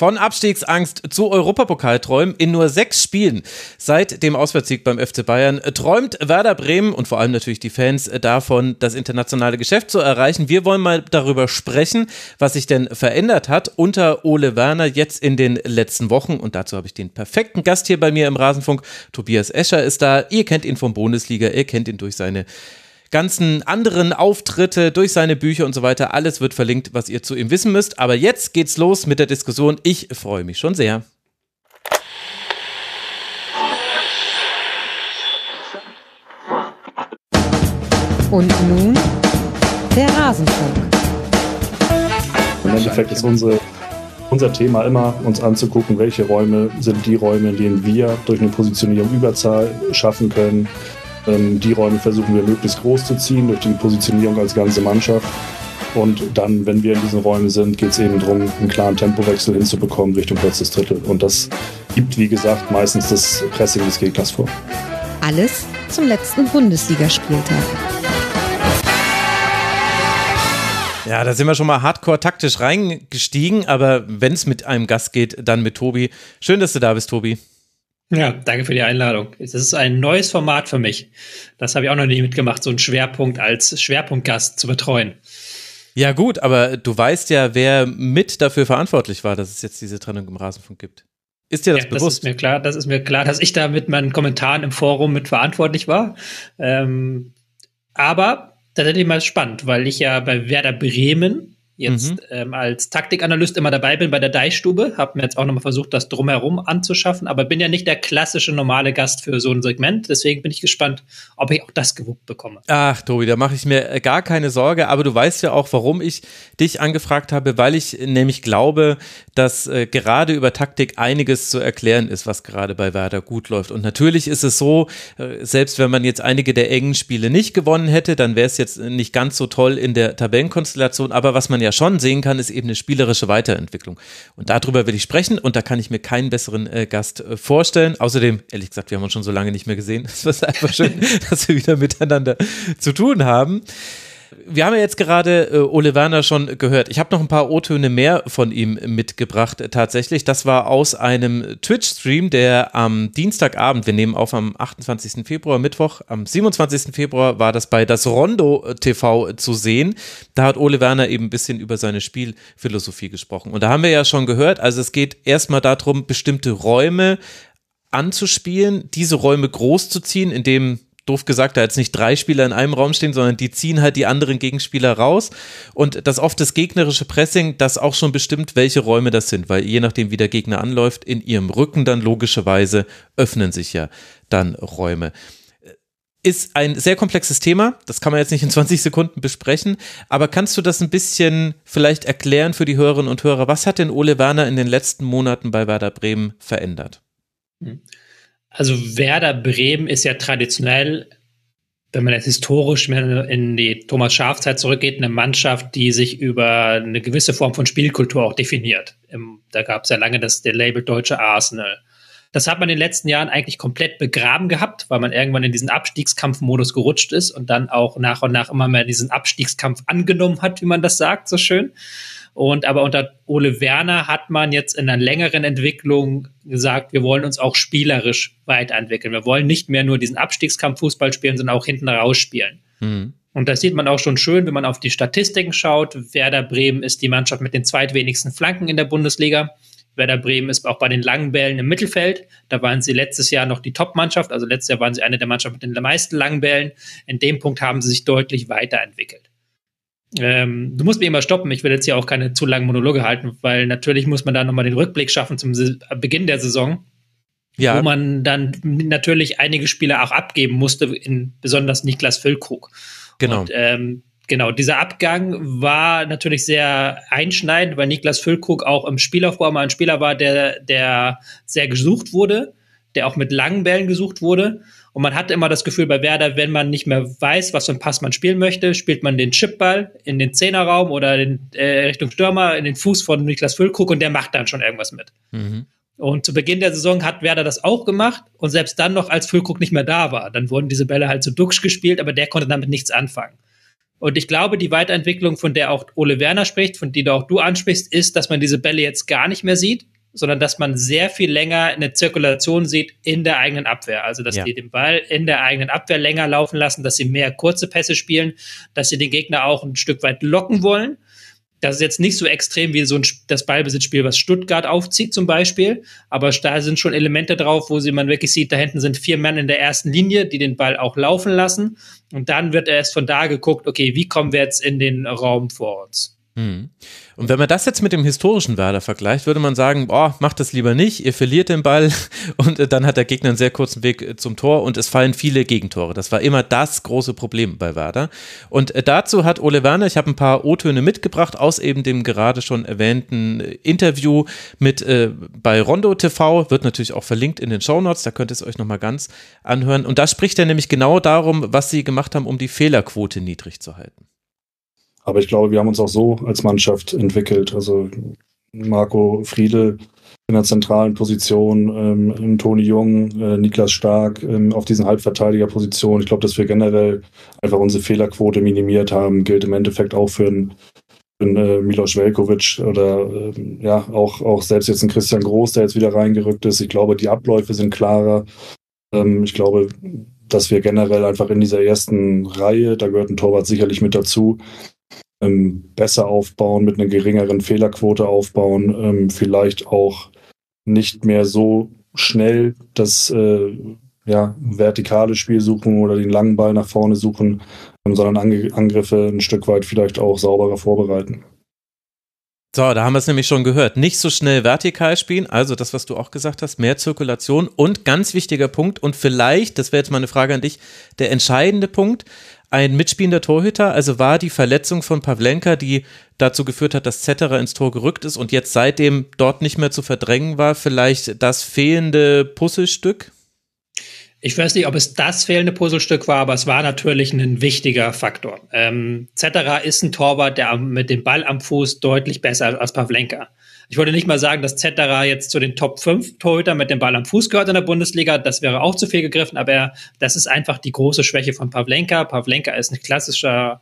Von Abstiegsangst zu Europapokalträumen in nur sechs Spielen seit dem Auswärtssieg beim FC Bayern träumt Werder Bremen und vor allem natürlich die Fans davon, das internationale Geschäft zu erreichen. Wir wollen mal darüber sprechen, was sich denn verändert hat unter Ole Werner jetzt in den letzten Wochen. Und dazu habe ich den perfekten Gast hier bei mir im Rasenfunk. Tobias Escher ist da. Ihr kennt ihn vom Bundesliga, ihr kennt ihn durch seine ganzen anderen Auftritte, durch seine Bücher und so weiter. Alles wird verlinkt, was ihr zu ihm wissen müsst. Aber jetzt geht's los mit der Diskussion. Ich freue mich schon sehr. Und nun der Rasenfunk. Im Endeffekt ist unsere, unser Thema immer, uns anzugucken, welche Räume sind die Räume, in denen wir durch eine Positionierung Überzahl schaffen können, die Räume versuchen wir möglichst groß zu ziehen durch die Positionierung als ganze Mannschaft. Und dann, wenn wir in diesen Räumen sind, geht es eben darum, einen klaren Tempowechsel hinzubekommen Richtung letztes Drittel. Und das gibt, wie gesagt, meistens das Pressing des Gegners vor. Alles zum letzten Bundesligaspieltag. Ja, da sind wir schon mal hardcore taktisch reingestiegen, aber wenn es mit einem Gast geht, dann mit Tobi. Schön, dass du da bist, Tobi. Ja, danke für die Einladung. Es ist ein neues Format für mich. Das habe ich auch noch nie mitgemacht, so einen Schwerpunkt als Schwerpunktgast zu betreuen. Ja, gut, aber du weißt ja, wer mit dafür verantwortlich war, dass es jetzt diese Trennung im Rasenfunk gibt. Ist dir das ja, bewusst? Das ist mir klar, das ist mir klar, dass ich da mit meinen Kommentaren im Forum mit verantwortlich war. Ähm, aber tatsächlich mal spannend, weil ich ja bei Werder Bremen jetzt mhm. ähm, als Taktikanalyst immer dabei bin bei der Deichstube. Habe mir jetzt auch nochmal versucht, das drumherum anzuschaffen, aber bin ja nicht der klassische normale Gast für so ein Segment. Deswegen bin ich gespannt, ob ich auch das gewuppt bekomme. Ach, Tobi, da mache ich mir äh, gar keine Sorge. Aber du weißt ja auch, warum ich dich angefragt habe, weil ich nämlich glaube, dass äh, gerade über Taktik einiges zu erklären ist, was gerade bei Werder gut läuft. Und natürlich ist es so, äh, selbst wenn man jetzt einige der engen Spiele nicht gewonnen hätte, dann wäre es jetzt nicht ganz so toll in der Tabellenkonstellation. Aber was man ja schon sehen kann, ist eben eine spielerische Weiterentwicklung. Und darüber will ich sprechen und da kann ich mir keinen besseren äh, Gast äh, vorstellen. Außerdem, ehrlich gesagt, wir haben uns schon so lange nicht mehr gesehen. Es ist einfach schön, dass wir wieder miteinander zu tun haben wir haben ja jetzt gerade äh, Ole Werner schon gehört. Ich habe noch ein paar O-Töne mehr von ihm mitgebracht tatsächlich. Das war aus einem Twitch-Stream, der am Dienstagabend, wir nehmen auf am 28. Februar, Mittwoch, am 27. Februar war das bei das Rondo TV zu sehen. Da hat Ole Werner eben ein bisschen über seine Spielphilosophie gesprochen. Und da haben wir ja schon gehört, also es geht erstmal darum, bestimmte Räume anzuspielen, diese Räume groß zu ziehen, indem doof gesagt, da jetzt nicht drei Spieler in einem Raum stehen, sondern die ziehen halt die anderen Gegenspieler raus. Und das oft das gegnerische Pressing, das auch schon bestimmt, welche Räume das sind, weil je nachdem, wie der Gegner anläuft, in ihrem Rücken dann logischerweise öffnen sich ja dann Räume. Ist ein sehr komplexes Thema, das kann man jetzt nicht in 20 Sekunden besprechen, aber kannst du das ein bisschen vielleicht erklären für die Hörerinnen und Hörer? Was hat denn Ole Werner in den letzten Monaten bei Werder Bremen verändert? Hm. Also Werder Bremen ist ja traditionell, wenn man jetzt historisch in die Thomas Schaf-Zeit zurückgeht, eine Mannschaft, die sich über eine gewisse Form von Spielkultur auch definiert. da gab es ja lange das der Label Deutsche Arsenal. Das hat man in den letzten Jahren eigentlich komplett begraben gehabt, weil man irgendwann in diesen Abstiegskampfmodus gerutscht ist und dann auch nach und nach immer mehr diesen Abstiegskampf angenommen hat, wie man das sagt, so schön. Und aber unter Ole Werner hat man jetzt in einer längeren Entwicklung gesagt, wir wollen uns auch spielerisch weiterentwickeln. Wir wollen nicht mehr nur diesen Abstiegskampf Fußball spielen, sondern auch hinten raus spielen. Mhm. Und das sieht man auch schon schön, wenn man auf die Statistiken schaut. Werder Bremen ist die Mannschaft mit den zweitwenigsten Flanken in der Bundesliga. Werder Bremen ist auch bei den langen Bällen im Mittelfeld. Da waren sie letztes Jahr noch die Top-Mannschaft. Also letztes Jahr waren sie eine der Mannschaften mit den meisten langen Bällen. In dem Punkt haben sie sich deutlich weiterentwickelt. Ähm, du musst mich immer stoppen. Ich will jetzt hier auch keine zu langen Monologe halten, weil natürlich muss man da nochmal den Rückblick schaffen zum Beginn der Saison. Ja. Wo man dann natürlich einige Spieler auch abgeben musste, in besonders Niklas Füllkrug. Genau. Und, ähm, genau, dieser Abgang war natürlich sehr einschneidend, weil Niklas Füllkrug auch im Spielaufbau mal ein Spieler war, der, der sehr gesucht wurde, der auch mit langen Bällen gesucht wurde. Und man hatte immer das Gefühl bei Werder, wenn man nicht mehr weiß, was für ein Pass man spielen möchte, spielt man den Chipball in den Zehnerraum oder in äh, Richtung Stürmer in den Fuß von Niklas Füllkrug und der macht dann schon irgendwas mit. Mhm. Und zu Beginn der Saison hat Werder das auch gemacht und selbst dann noch, als Füllkrug nicht mehr da war, dann wurden diese Bälle halt zu Duxch gespielt, aber der konnte damit nichts anfangen. Und ich glaube, die Weiterentwicklung, von der auch Ole Werner spricht, von du auch du ansprichst, ist, dass man diese Bälle jetzt gar nicht mehr sieht, sondern dass man sehr viel länger eine Zirkulation sieht in der eigenen Abwehr. Also, dass ja. die den Ball in der eigenen Abwehr länger laufen lassen, dass sie mehr kurze Pässe spielen, dass sie den Gegner auch ein Stück weit locken wollen. Das ist jetzt nicht so extrem wie so ein, das Ballbesitzspiel, was Stuttgart aufzieht zum Beispiel, aber da sind schon Elemente drauf, wo sie man wirklich sieht, da hinten sind vier Männer in der ersten Linie, die den Ball auch laufen lassen und dann wird erst von da geguckt, okay, wie kommen wir jetzt in den Raum vor uns? Hm. Und wenn man das jetzt mit dem historischen Werder vergleicht, würde man sagen, boah, macht das lieber nicht, ihr verliert den Ball und äh, dann hat der Gegner einen sehr kurzen Weg äh, zum Tor und es fallen viele Gegentore. Das war immer das große Problem bei Werder. Und äh, dazu hat Ole Werner, ich habe ein paar O-Töne mitgebracht aus eben dem gerade schon erwähnten Interview mit äh, bei Rondo TV, wird natürlich auch verlinkt in den Show Notes, da könnt ihr es euch nochmal ganz anhören. Und da spricht er nämlich genau darum, was sie gemacht haben, um die Fehlerquote niedrig zu halten. Aber ich glaube, wir haben uns auch so als Mannschaft entwickelt. Also Marco Friedel in der zentralen Position, ähm, Toni Jung, äh, Niklas Stark ähm, auf diesen Halbverteidigerpositionen. Ich glaube, dass wir generell einfach unsere Fehlerquote minimiert haben, gilt im Endeffekt auch für einen, für äh, Milos Velkovic oder äh, ja, auch, auch selbst jetzt ein Christian Groß, der jetzt wieder reingerückt ist. Ich glaube, die Abläufe sind klarer. Ähm, ich glaube, dass wir generell einfach in dieser ersten Reihe, da gehört ein Torwart sicherlich mit dazu, ähm, besser aufbauen, mit einer geringeren Fehlerquote aufbauen, ähm, vielleicht auch nicht mehr so schnell das äh, ja, vertikale Spiel suchen oder den langen Ball nach vorne suchen, ähm, sondern Ange Angriffe ein Stück weit vielleicht auch sauberer vorbereiten. So, da haben wir es nämlich schon gehört. Nicht so schnell vertikal spielen, also das, was du auch gesagt hast, mehr Zirkulation und ganz wichtiger Punkt und vielleicht, das wäre jetzt mal eine Frage an dich, der entscheidende Punkt, ein mitspielender Torhüter, also war die Verletzung von Pavlenka, die dazu geführt hat, dass Zetterer ins Tor gerückt ist und jetzt seitdem dort nicht mehr zu verdrängen war, vielleicht das fehlende Puzzlestück? Ich weiß nicht, ob es das fehlende Puzzlestück war, aber es war natürlich ein wichtiger Faktor. Ähm, Zetterer ist ein Torwart, der mit dem Ball am Fuß deutlich besser als Pavlenka. Ich wollte nicht mal sagen, dass Zetterer jetzt zu den Top 5 Torhüter mit dem Ball am Fuß gehört in der Bundesliga. Das wäre auch zu viel gegriffen, aber das ist einfach die große Schwäche von Pavlenka. Pavlenka ist ein klassischer,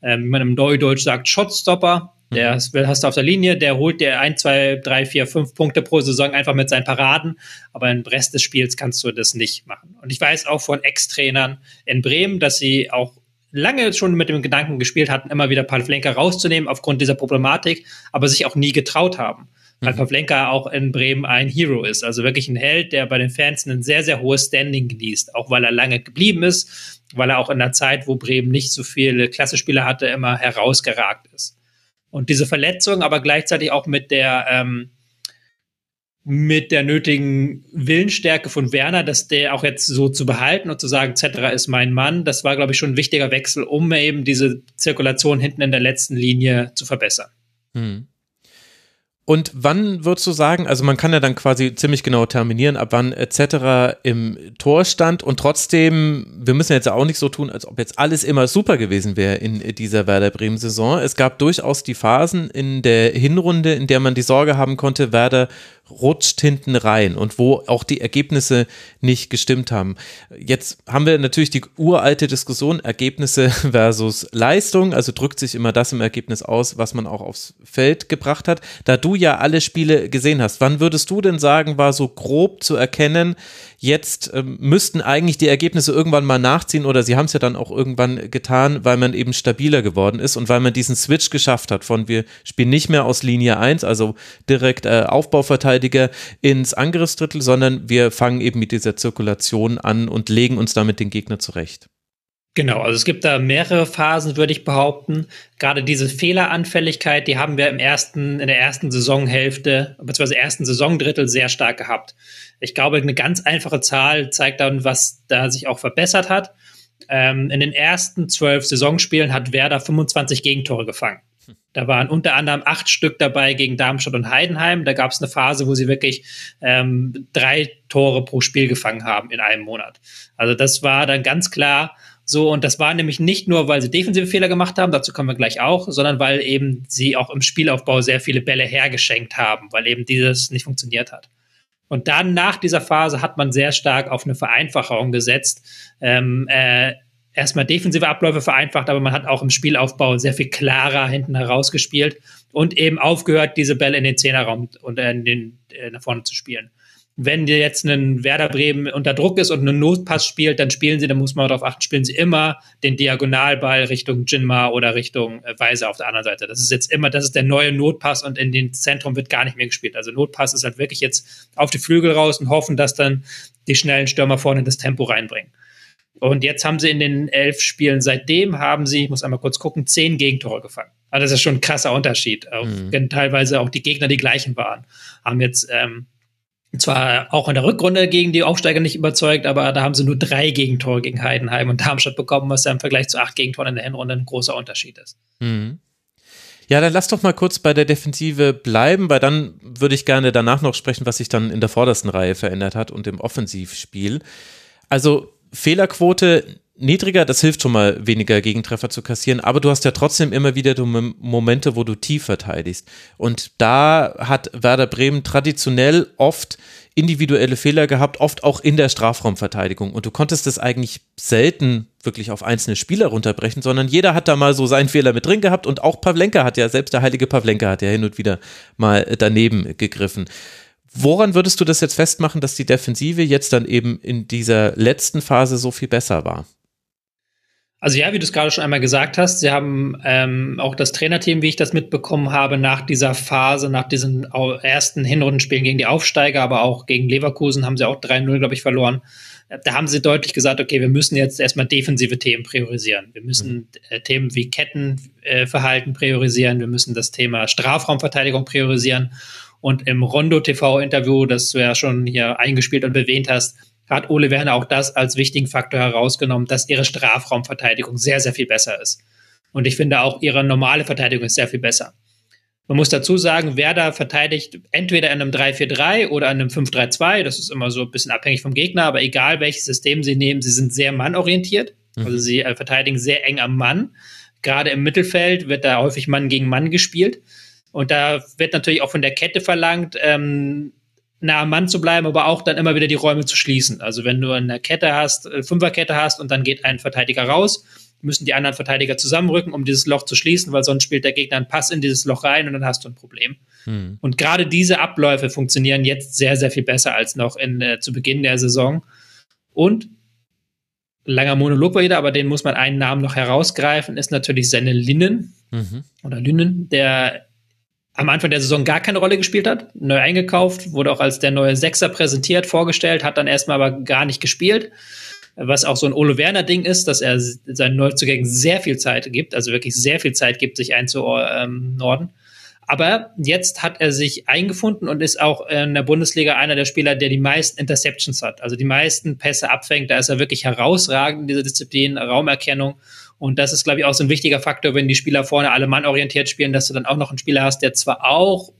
äh, wie man im Neudeutsch sagt, Shotstopper. Der mhm. hast du auf der Linie, der holt dir ein, zwei, drei, vier, fünf Punkte pro Saison einfach mit seinen Paraden. Aber im Rest des Spiels kannst du das nicht machen. Und ich weiß auch von Ex-Trainern in Bremen, dass sie auch lange schon mit dem Gedanken gespielt hatten, immer wieder Pavlenka rauszunehmen aufgrund dieser Problematik, aber sich auch nie getraut haben. Weil mhm. Pavlenka auch in Bremen ein Hero ist, also wirklich ein Held, der bei den Fans ein sehr, sehr hohes Standing genießt, auch weil er lange geblieben ist, weil er auch in der Zeit, wo Bremen nicht so viele Klassespieler hatte, immer herausgeragt ist. Und diese Verletzung, aber gleichzeitig auch mit der ähm, mit der nötigen Willensstärke von Werner, dass der auch jetzt so zu behalten und zu sagen, Zetterer ist mein Mann, das war, glaube ich, schon ein wichtiger Wechsel, um eben diese Zirkulation hinten in der letzten Linie zu verbessern. Hm. Und wann würdest du sagen, also man kann ja dann quasi ziemlich genau terminieren, ab wann etc. im Tor stand und trotzdem, wir müssen jetzt auch nicht so tun, als ob jetzt alles immer super gewesen wäre in dieser Werder Bremen Saison. Es gab durchaus die Phasen in der Hinrunde, in der man die Sorge haben konnte, Werder rutscht hinten rein und wo auch die Ergebnisse nicht gestimmt haben. Jetzt haben wir natürlich die uralte Diskussion Ergebnisse versus Leistung, also drückt sich immer das im Ergebnis aus, was man auch aufs Feld gebracht hat. Da du ja alle Spiele gesehen hast, wann würdest du denn sagen, war so grob zu erkennen, Jetzt ähm, müssten eigentlich die Ergebnisse irgendwann mal nachziehen oder sie haben es ja dann auch irgendwann getan, weil man eben stabiler geworden ist und weil man diesen Switch geschafft hat von wir spielen nicht mehr aus Linie 1, also direkt äh, Aufbauverteidiger ins Angriffsdrittel, sondern wir fangen eben mit dieser Zirkulation an und legen uns damit den Gegner zurecht. Genau, also es gibt da mehrere Phasen, würde ich behaupten. Gerade diese Fehleranfälligkeit, die haben wir im ersten, in der ersten Saisonhälfte, beziehungsweise ersten Saisondrittel sehr stark gehabt. Ich glaube, eine ganz einfache Zahl zeigt dann, was da sich auch verbessert hat. Ähm, in den ersten zwölf Saisonspielen hat Werder 25 Gegentore gefangen. Da waren unter anderem acht Stück dabei gegen Darmstadt und Heidenheim. Da gab es eine Phase, wo sie wirklich ähm, drei Tore pro Spiel gefangen haben in einem Monat. Also das war dann ganz klar so, und das war nämlich nicht nur, weil sie defensive Fehler gemacht haben, dazu kommen wir gleich auch, sondern weil eben sie auch im Spielaufbau sehr viele Bälle hergeschenkt haben, weil eben dieses nicht funktioniert hat. Und dann nach dieser Phase hat man sehr stark auf eine Vereinfachung gesetzt. Ähm, äh, erstmal defensive Abläufe vereinfacht, aber man hat auch im Spielaufbau sehr viel klarer hinten herausgespielt und eben aufgehört, diese Bälle in den Zehnerraum und in den, äh, nach vorne zu spielen wenn dir jetzt ein Werder Bremen unter Druck ist und einen Notpass spielt, dann spielen sie, dann muss man darauf achten, spielen sie immer den Diagonalball Richtung Jinma oder Richtung äh, Weise auf der anderen Seite. Das ist jetzt immer, das ist der neue Notpass und in den Zentrum wird gar nicht mehr gespielt. Also Notpass ist halt wirklich jetzt auf die Flügel raus und hoffen, dass dann die schnellen Stürmer vorne das Tempo reinbringen. Und jetzt haben sie in den elf Spielen seitdem haben sie, ich muss einmal kurz gucken, zehn Gegentore gefangen. Also das ist schon ein krasser Unterschied. Auch, mhm. Wenn teilweise auch die Gegner die gleichen waren. Haben jetzt ähm, zwar auch in der Rückrunde gegen die Aufsteiger nicht überzeugt, aber da haben sie nur drei Gegentore gegen Heidenheim und Darmstadt bekommen, was ja im Vergleich zu acht Gegentoren in der Hinrunde ein großer Unterschied ist. Mhm. Ja, dann lass doch mal kurz bei der Defensive bleiben, weil dann würde ich gerne danach noch sprechen, was sich dann in der vordersten Reihe verändert hat und im Offensivspiel. Also Fehlerquote niedriger, das hilft schon mal weniger Gegentreffer zu kassieren, aber du hast ja trotzdem immer wieder Momente, wo du tief verteidigst. Und da hat Werder Bremen traditionell oft individuelle Fehler gehabt, oft auch in der Strafraumverteidigung. Und du konntest es eigentlich selten wirklich auf einzelne Spieler runterbrechen, sondern jeder hat da mal so seinen Fehler mit drin gehabt und auch Pavlenka hat ja, selbst der heilige Pavlenka hat ja hin und wieder mal daneben gegriffen. Woran würdest du das jetzt festmachen, dass die Defensive jetzt dann eben in dieser letzten Phase so viel besser war? Also ja, wie du es gerade schon einmal gesagt hast, sie haben ähm, auch das Trainerteam, wie ich das mitbekommen habe, nach dieser Phase, nach diesen ersten Hinrundenspielen gegen die Aufsteiger, aber auch gegen Leverkusen haben sie auch 3-0, glaube ich, verloren. Da haben sie deutlich gesagt, okay, wir müssen jetzt erstmal defensive Themen priorisieren. Wir müssen mhm. äh, Themen wie Kettenverhalten äh, priorisieren. Wir müssen das Thema Strafraumverteidigung priorisieren. Und im Rondo TV-Interview, das du ja schon hier eingespielt und erwähnt hast, hat Ole Werner auch das als wichtigen Faktor herausgenommen, dass ihre Strafraumverteidigung sehr, sehr viel besser ist. Und ich finde auch ihre normale Verteidigung ist sehr viel besser. Man muss dazu sagen, Werder verteidigt entweder in einem 3-4-3 oder in einem 5-3-2. Das ist immer so ein bisschen abhängig vom Gegner, aber egal welches System sie nehmen, sie sind sehr mannorientiert. Mhm. Also sie äh, verteidigen sehr eng am Mann. Gerade im Mittelfeld wird da häufig Mann gegen Mann gespielt. Und da wird natürlich auch von der Kette verlangt, ähm, nah am Mann zu bleiben, aber auch dann immer wieder die Räume zu schließen. Also wenn du eine Kette hast, äh, Fünferkette hast und dann geht ein Verteidiger raus, müssen die anderen Verteidiger zusammenrücken, um dieses Loch zu schließen, weil sonst spielt der Gegner einen Pass in dieses Loch rein und dann hast du ein Problem. Hm. Und gerade diese Abläufe funktionieren jetzt sehr, sehr viel besser als noch in, äh, zu Beginn der Saison. Und langer Monolog war wieder, aber den muss man einen Namen noch herausgreifen, ist natürlich Senne Linnen mhm. oder Linnen, der am Anfang der Saison gar keine Rolle gespielt hat, neu eingekauft, wurde auch als der neue Sechser präsentiert, vorgestellt, hat dann erstmal aber gar nicht gespielt. Was auch so ein Ole Werner Ding ist, dass er seinen Neuzugängen sehr viel Zeit gibt, also wirklich sehr viel Zeit gibt, sich einzuordnen. Aber jetzt hat er sich eingefunden und ist auch in der Bundesliga einer der Spieler, der die meisten Interceptions hat, also die meisten Pässe abfängt. Da ist er wirklich herausragend in dieser Disziplin, Raumerkennung und das ist, glaube ich, auch so ein wichtiger Faktor, wenn die Spieler vorne alle mannorientiert spielen, dass du dann auch noch einen Spieler hast, der zwar auch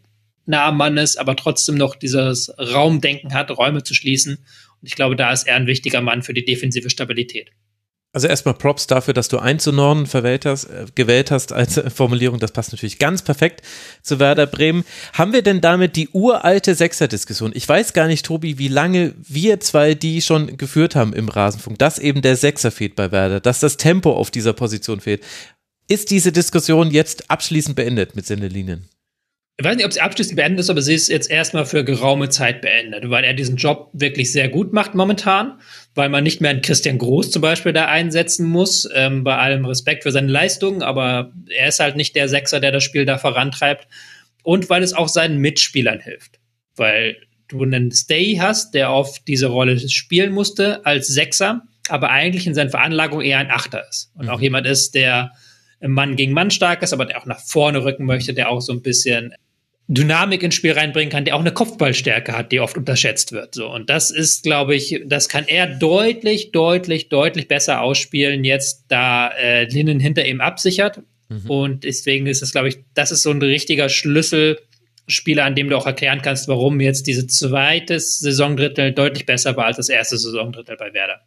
nah am Mann ist, aber trotzdem noch dieses Raumdenken hat, Räume zu schließen. Und ich glaube, da ist er ein wichtiger Mann für die defensive Stabilität. Also erstmal Props dafür, dass du einzunorden verwählt hast, äh, gewählt hast als Formulierung. Das passt natürlich ganz perfekt zu Werder Bremen. Haben wir denn damit die uralte Sechser-Diskussion? Ich weiß gar nicht, Tobi, wie lange wir zwei die schon geführt haben im Rasenfunk, dass eben der Sechser fehlt bei Werder, dass das Tempo auf dieser Position fehlt. Ist diese Diskussion jetzt abschließend beendet mit Sendelinen? Ich weiß nicht, ob sie abschließend beendet ist, aber sie ist jetzt erstmal für geraume Zeit beendet, weil er diesen Job wirklich sehr gut macht momentan, weil man nicht mehr einen Christian Groß zum Beispiel da einsetzen muss, ähm, bei allem Respekt für seine Leistungen, aber er ist halt nicht der Sechser, der das Spiel da vorantreibt und weil es auch seinen Mitspielern hilft, weil du einen Stay hast, der auf diese Rolle spielen musste als Sechser, aber eigentlich in seiner Veranlagung eher ein Achter ist und mhm. auch jemand ist, der Mann gegen Mann stark ist, aber der auch nach vorne rücken möchte, der auch so ein bisschen Dynamik ins Spiel reinbringen kann, der auch eine Kopfballstärke hat, die oft unterschätzt wird. So und das ist, glaube ich, das kann er deutlich, deutlich, deutlich besser ausspielen jetzt, da äh, Linnen hinter ihm absichert. Mhm. Und deswegen ist es, glaube ich, das ist so ein richtiger Schlüsselspieler, an dem du auch erklären kannst, warum jetzt diese zweite Saisondrittel deutlich besser war als das erste Saisondrittel bei Werder.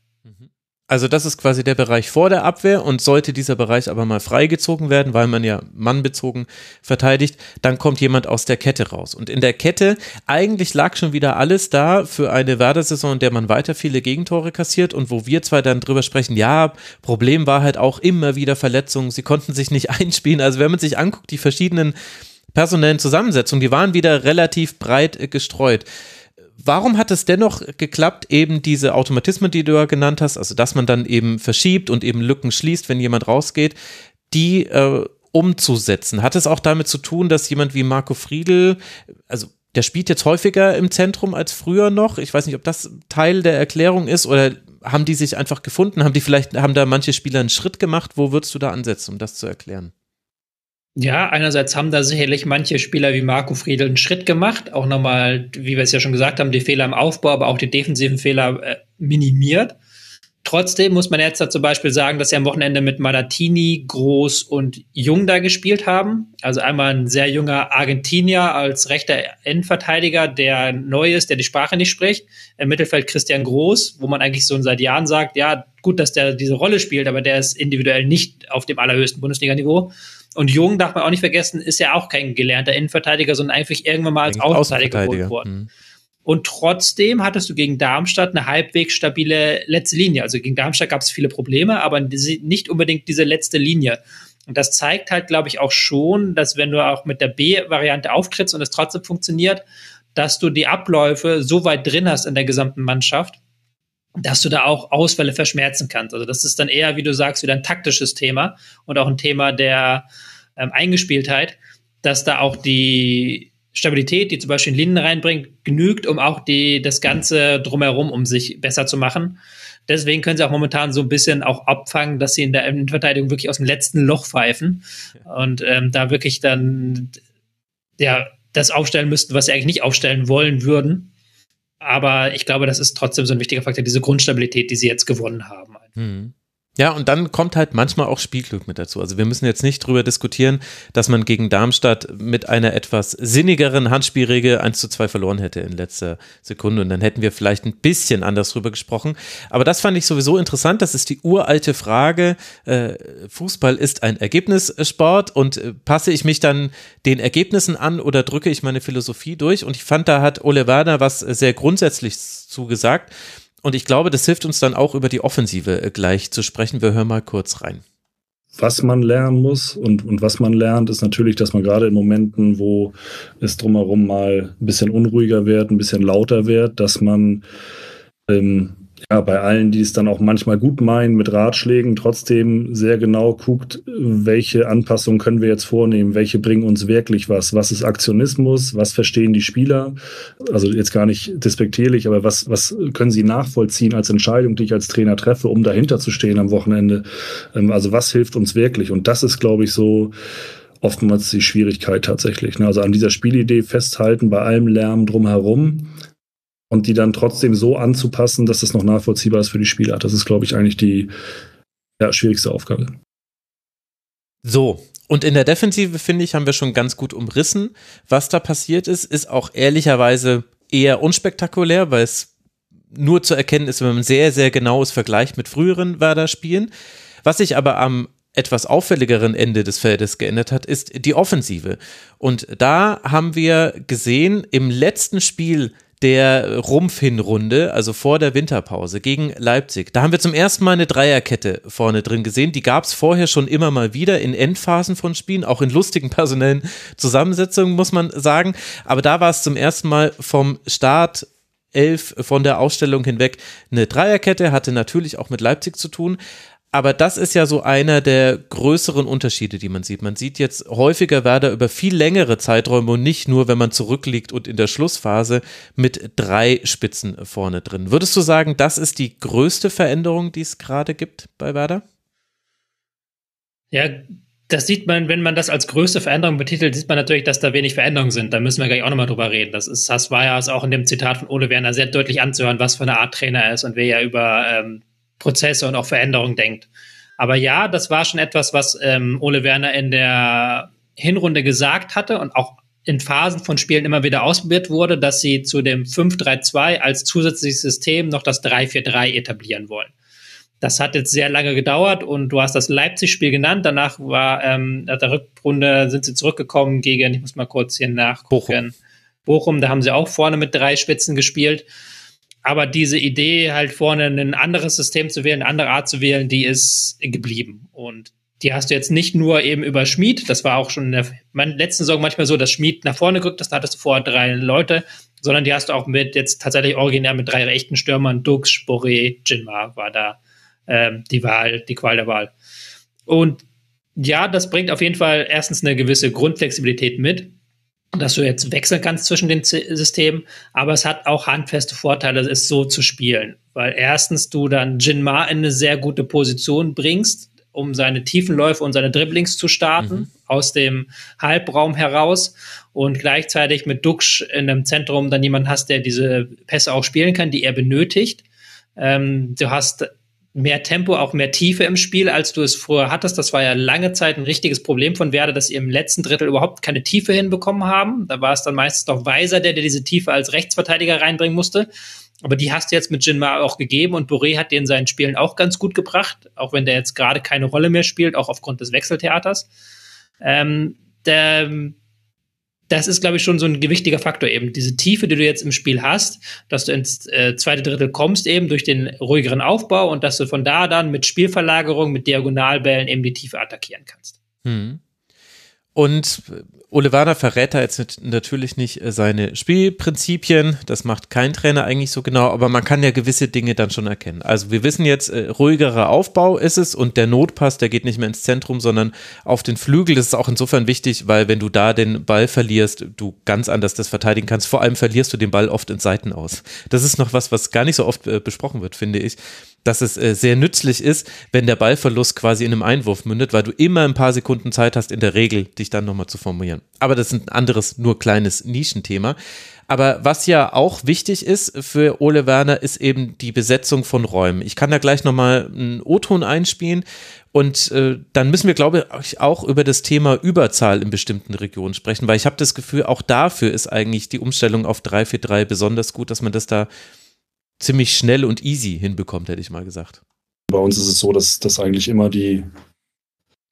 Also das ist quasi der Bereich vor der Abwehr und sollte dieser Bereich aber mal freigezogen werden, weil man ja mannbezogen verteidigt, dann kommt jemand aus der Kette raus. Und in der Kette, eigentlich lag schon wieder alles da für eine Werder-Saison, in der man weiter viele Gegentore kassiert und wo wir zwar dann drüber sprechen, ja, Problem war halt auch immer wieder Verletzungen, sie konnten sich nicht einspielen. Also wenn man sich anguckt, die verschiedenen personellen Zusammensetzungen, die waren wieder relativ breit gestreut. Warum hat es dennoch geklappt, eben diese Automatismen, die du ja genannt hast, also dass man dann eben verschiebt und eben Lücken schließt, wenn jemand rausgeht, die äh, umzusetzen? Hat es auch damit zu tun, dass jemand wie Marco Friedl, also der spielt jetzt häufiger im Zentrum als früher noch? Ich weiß nicht, ob das Teil der Erklärung ist oder haben die sich einfach gefunden? Haben die vielleicht, haben da manche Spieler einen Schritt gemacht? Wo würdest du da ansetzen, um das zu erklären? Ja, einerseits haben da sicherlich manche Spieler wie Marco Friedl einen Schritt gemacht, auch nochmal, wie wir es ja schon gesagt haben, die Fehler im Aufbau, aber auch die defensiven Fehler äh, minimiert. Trotzdem muss man jetzt da zum Beispiel sagen, dass sie am Wochenende mit Malatini, Groß und Jung da gespielt haben. Also einmal ein sehr junger Argentinier als rechter Endverteidiger, der neu ist, der die Sprache nicht spricht. Im Mittelfeld Christian Groß, wo man eigentlich so seit Jahren sagt, ja, gut, dass der diese Rolle spielt, aber der ist individuell nicht auf dem allerhöchsten Bundesliga-Niveau. Und Jung, darf man auch nicht vergessen, ist ja auch kein gelernter Innenverteidiger, sondern eigentlich irgendwann mal als Außenverteidiger geholt worden. Mhm. Und trotzdem hattest du gegen Darmstadt eine halbwegs stabile letzte Linie. Also gegen Darmstadt gab es viele Probleme, aber nicht unbedingt diese letzte Linie. Und das zeigt halt, glaube ich, auch schon, dass wenn du auch mit der B-Variante auftrittst und es trotzdem funktioniert, dass du die Abläufe so weit drin hast in der gesamten Mannschaft, dass du da auch Ausfälle verschmerzen kannst. Also das ist dann eher, wie du sagst, wieder ein taktisches Thema und auch ein Thema der ähm, Eingespieltheit, dass da auch die Stabilität, die zum Beispiel in Linden reinbringt, genügt, um auch die, das Ganze drumherum, um sich besser zu machen. Deswegen können sie auch momentan so ein bisschen auch abfangen, dass sie in der Innenverteidigung wirklich aus dem letzten Loch pfeifen und ähm, da wirklich dann ja das aufstellen müssten, was sie eigentlich nicht aufstellen wollen würden. Aber ich glaube, das ist trotzdem so ein wichtiger Faktor, diese Grundstabilität, die sie jetzt gewonnen haben. Mhm. Ja, und dann kommt halt manchmal auch Spielglück mit dazu. Also wir müssen jetzt nicht drüber diskutieren, dass man gegen Darmstadt mit einer etwas sinnigeren Handspielregel 1 zu 2 verloren hätte in letzter Sekunde. Und dann hätten wir vielleicht ein bisschen anders drüber gesprochen. Aber das fand ich sowieso interessant. Das ist die uralte Frage. Äh, Fußball ist ein Ergebnissport und äh, passe ich mich dann den Ergebnissen an oder drücke ich meine Philosophie durch? Und ich fand, da hat Ole Werner was sehr grundsätzlich zugesagt. Und ich glaube, das hilft uns dann auch über die Offensive äh, gleich zu sprechen. Wir hören mal kurz rein. Was man lernen muss und, und was man lernt, ist natürlich, dass man gerade in Momenten, wo es drumherum mal ein bisschen unruhiger wird, ein bisschen lauter wird, dass man ähm, ja, bei allen, die es dann auch manchmal gut meinen mit Ratschlägen, trotzdem sehr genau guckt, welche Anpassungen können wir jetzt vornehmen, welche bringen uns wirklich was, was ist Aktionismus, was verstehen die Spieler, also jetzt gar nicht despektierlich, aber was, was können sie nachvollziehen als Entscheidung, die ich als Trainer treffe, um dahinter zu stehen am Wochenende, ähm, also was hilft uns wirklich? Und das ist, glaube ich, so, oftmals die Schwierigkeit tatsächlich. Ne? Also an dieser Spielidee festhalten, bei allem Lärm drumherum, und die dann trotzdem so anzupassen, dass das noch nachvollziehbar ist für die Spieler. Das ist, glaube ich, eigentlich die ja, schwierigste Aufgabe. So, und in der Defensive, finde ich, haben wir schon ganz gut umrissen, was da passiert ist. Ist auch ehrlicherweise eher unspektakulär, weil es nur zu erkennen ist, wenn man sehr, sehr genaues vergleicht mit früheren Werder-Spielen. Was sich aber am etwas auffälligeren Ende des Feldes geändert hat, ist die Offensive. Und da haben wir gesehen, im letzten Spiel der Rumpfhinrunde, also vor der Winterpause gegen Leipzig. Da haben wir zum ersten Mal eine Dreierkette vorne drin gesehen. Die gab es vorher schon immer mal wieder in Endphasen von Spielen, auch in lustigen personellen Zusammensetzungen, muss man sagen. Aber da war es zum ersten Mal vom Start elf von der Ausstellung hinweg eine Dreierkette, hatte natürlich auch mit Leipzig zu tun, aber das ist ja so einer der größeren Unterschiede, die man sieht. Man sieht jetzt häufiger Werder über viel längere Zeiträume und nicht nur, wenn man zurückliegt und in der Schlussphase mit drei Spitzen vorne drin. Würdest du sagen, das ist die größte Veränderung, die es gerade gibt bei Werder? Ja, das sieht man, wenn man das als größte Veränderung betitelt, sieht man natürlich, dass da wenig Veränderungen sind. Da müssen wir gleich auch nochmal drüber reden. Das ist, das war ja auch in dem Zitat von Ole Werner sehr deutlich anzuhören, was für eine Art Trainer er ist und wer ja über ähm, Prozesse und auch Veränderungen denkt. Aber ja, das war schon etwas, was ähm, Ole Werner in der Hinrunde gesagt hatte und auch in Phasen von Spielen immer wieder ausprobiert wurde, dass sie zu dem 5-3-2 als zusätzliches System noch das 3-4-3 etablieren wollen. Das hat jetzt sehr lange gedauert und du hast das Leipzig-Spiel genannt. Danach war ähm, nach der Rückrunde sind sie zurückgekommen gegen, ich muss mal kurz hier nachgucken. Bochum. Bochum, da haben sie auch vorne mit drei Spitzen gespielt. Aber diese Idee, halt vorne ein anderes System zu wählen, eine andere Art zu wählen, die ist geblieben. Und die hast du jetzt nicht nur eben über Schmied, das war auch schon in der letzten Saison manchmal so, dass Schmied nach vorne gerückt ist, da hattest du vorher drei Leute, sondern die hast du auch mit jetzt tatsächlich originär mit drei echten Stürmern, Dux, Boré, Jinma war da ähm, die Wahl, die Qual der Wahl. Und ja, das bringt auf jeden Fall erstens eine gewisse Grundflexibilität mit, dass du jetzt wechseln kannst zwischen den Systemen, aber es hat auch handfeste Vorteile, es so zu spielen, weil erstens du dann Jinma in eine sehr gute Position bringst, um seine Tiefenläufe und seine Dribblings zu starten mhm. aus dem Halbraum heraus und gleichzeitig mit Duxch in einem Zentrum dann jemand hast, der diese Pässe auch spielen kann, die er benötigt. Ähm, du hast mehr Tempo, auch mehr Tiefe im Spiel, als du es früher hattest. Das war ja lange Zeit ein richtiges Problem von Werder, dass sie im letzten Drittel überhaupt keine Tiefe hinbekommen haben. Da war es dann meistens doch Weiser, der, der diese Tiefe als Rechtsverteidiger reinbringen musste. Aber die hast du jetzt mit Jinma auch gegeben und Boré hat dir in seinen Spielen auch ganz gut gebracht, auch wenn der jetzt gerade keine Rolle mehr spielt, auch aufgrund des Wechseltheaters. Ähm, der, das ist, glaube ich, schon so ein gewichtiger Faktor eben. Diese Tiefe, die du jetzt im Spiel hast, dass du ins äh, zweite Drittel kommst, eben durch den ruhigeren Aufbau und dass du von da dann mit Spielverlagerung, mit Diagonalbällen eben die Tiefe attackieren kannst. Hm. Und Ole Werner verrät da jetzt natürlich nicht äh, seine Spielprinzipien. Das macht kein Trainer eigentlich so genau, aber man kann ja gewisse Dinge dann schon erkennen. Also wir wissen jetzt, äh, ruhigerer Aufbau ist es und der Notpass, der geht nicht mehr ins Zentrum, sondern auf den Flügel. Das ist auch insofern wichtig, weil wenn du da den Ball verlierst, du ganz anders das verteidigen kannst. Vor allem verlierst du den Ball oft in Seiten aus. Das ist noch was, was gar nicht so oft äh, besprochen wird, finde ich dass es äh, sehr nützlich ist, wenn der Ballverlust quasi in einem Einwurf mündet, weil du immer ein paar Sekunden Zeit hast, in der Regel dich dann nochmal zu formulieren. Aber das ist ein anderes, nur kleines Nischenthema. Aber was ja auch wichtig ist für Ole Werner, ist eben die Besetzung von Räumen. Ich kann da gleich nochmal einen O-Ton einspielen und äh, dann müssen wir, glaube ich, auch über das Thema Überzahl in bestimmten Regionen sprechen, weil ich habe das Gefühl, auch dafür ist eigentlich die Umstellung auf 3-4-3 besonders gut, dass man das da ziemlich schnell und easy hinbekommt, hätte ich mal gesagt. Bei uns ist es so, dass, dass eigentlich immer die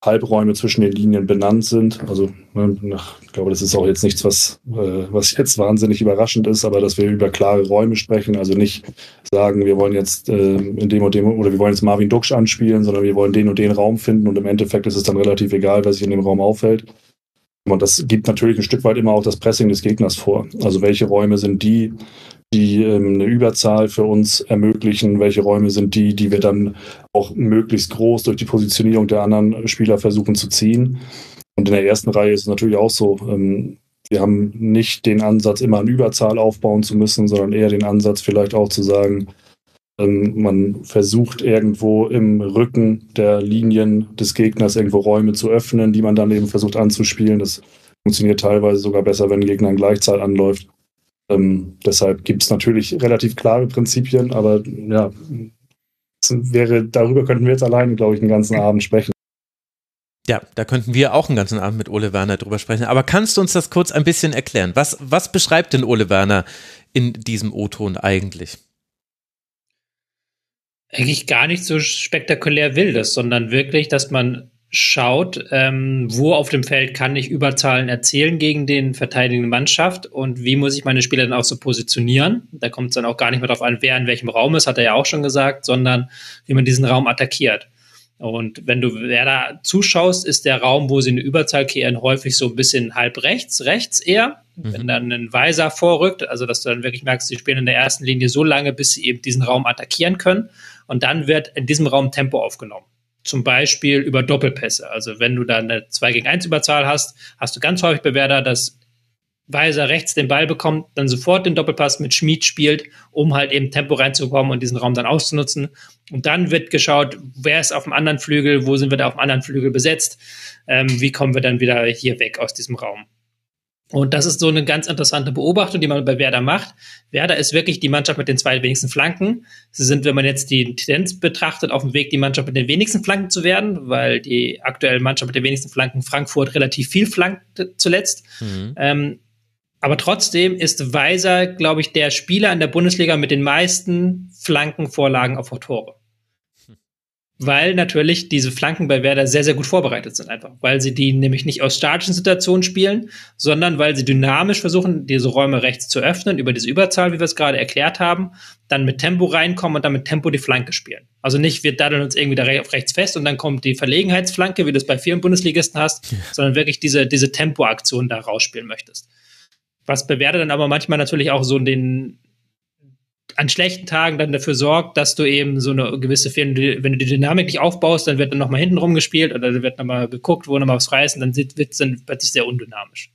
Halbräume zwischen den Linien benannt sind. Also ne, ich glaube, das ist auch jetzt nichts, was, äh, was jetzt wahnsinnig überraschend ist, aber dass wir über klare Räume sprechen, also nicht sagen, wir wollen jetzt äh, in dem und dem oder wir wollen jetzt Marvin Duksch anspielen, sondern wir wollen den und den Raum finden und im Endeffekt ist es dann relativ egal, wer sich in dem Raum aufhält. Und das gibt natürlich ein Stück weit immer auch das Pressing des Gegners vor. Also welche Räume sind die, die ähm, eine Überzahl für uns ermöglichen, welche Räume sind die, die wir dann auch möglichst groß durch die Positionierung der anderen Spieler versuchen zu ziehen. Und in der ersten Reihe ist es natürlich auch so, ähm, wir haben nicht den Ansatz, immer eine Überzahl aufbauen zu müssen, sondern eher den Ansatz, vielleicht auch zu sagen, ähm, man versucht irgendwo im Rücken der Linien des Gegners irgendwo Räume zu öffnen, die man dann eben versucht anzuspielen. Das funktioniert teilweise sogar besser, wenn ein Gegner in Gleichzahl anläuft. Ähm, deshalb gibt es natürlich relativ klare Prinzipien, aber ja, wäre, darüber könnten wir jetzt allein, glaube ich, den ganzen Abend sprechen. Ja, da könnten wir auch einen ganzen Abend mit Ole Werner drüber sprechen. Aber kannst du uns das kurz ein bisschen erklären? Was, was beschreibt denn Ole Werner in diesem O-Ton eigentlich? Eigentlich gar nicht so spektakulär wildes, sondern wirklich, dass man schaut, ähm, wo auf dem Feld kann ich Überzahlen erzielen gegen den verteidigenden Mannschaft und wie muss ich meine Spieler dann auch so positionieren. Da kommt es dann auch gar nicht mehr darauf an, wer in welchem Raum ist, hat er ja auch schon gesagt, sondern wie man diesen Raum attackiert. Und wenn du wer da zuschaust, ist der Raum, wo sie eine Überzahl kreieren, häufig so ein bisschen halb rechts, rechts eher. Mhm. Wenn dann ein Weiser vorrückt, also dass du dann wirklich merkst, sie spielen in der ersten Linie so lange, bis sie eben diesen Raum attackieren können. Und dann wird in diesem Raum Tempo aufgenommen zum Beispiel über Doppelpässe. Also wenn du da eine 2 gegen 1 Überzahl hast, hast du ganz häufig Bewerter, dass Weiser rechts den Ball bekommt, dann sofort den Doppelpass mit Schmied spielt, um halt eben Tempo reinzukommen und diesen Raum dann auszunutzen. Und dann wird geschaut, wer ist auf dem anderen Flügel, wo sind wir da auf dem anderen Flügel besetzt, ähm, wie kommen wir dann wieder hier weg aus diesem Raum. Und das ist so eine ganz interessante Beobachtung, die man bei Werder macht. Werder ist wirklich die Mannschaft mit den zwei wenigsten Flanken. Sie sind, wenn man jetzt die Tendenz betrachtet, auf dem Weg, die Mannschaft mit den wenigsten Flanken zu werden, weil die aktuelle Mannschaft mit den wenigsten Flanken Frankfurt relativ viel flankt zuletzt. Mhm. Ähm, aber trotzdem ist Weiser, glaube ich, der Spieler in der Bundesliga mit den meisten Flankenvorlagen auf Tore. Weil natürlich diese Flanken bei Werder sehr, sehr gut vorbereitet sind einfach. Weil sie die nämlich nicht aus statischen Situationen spielen, sondern weil sie dynamisch versuchen, diese Räume rechts zu öffnen, über diese Überzahl, wie wir es gerade erklärt haben, dann mit Tempo reinkommen und dann mit Tempo die Flanke spielen. Also nicht, wir daddeln uns irgendwie da auf rechts fest und dann kommt die Verlegenheitsflanke, wie du es bei vielen Bundesligisten hast, ja. sondern wirklich diese, diese Tempoaktion da rausspielen möchtest. Was bei Werder dann aber manchmal natürlich auch so den, an schlechten Tagen dann dafür sorgt, dass du eben so eine gewisse, wenn du die Dynamik nicht aufbaust, dann wird dann nochmal hinten rumgespielt oder wird nochmal geguckt, wo nochmal was reißen, dann wird es dann plötzlich sehr undynamisch.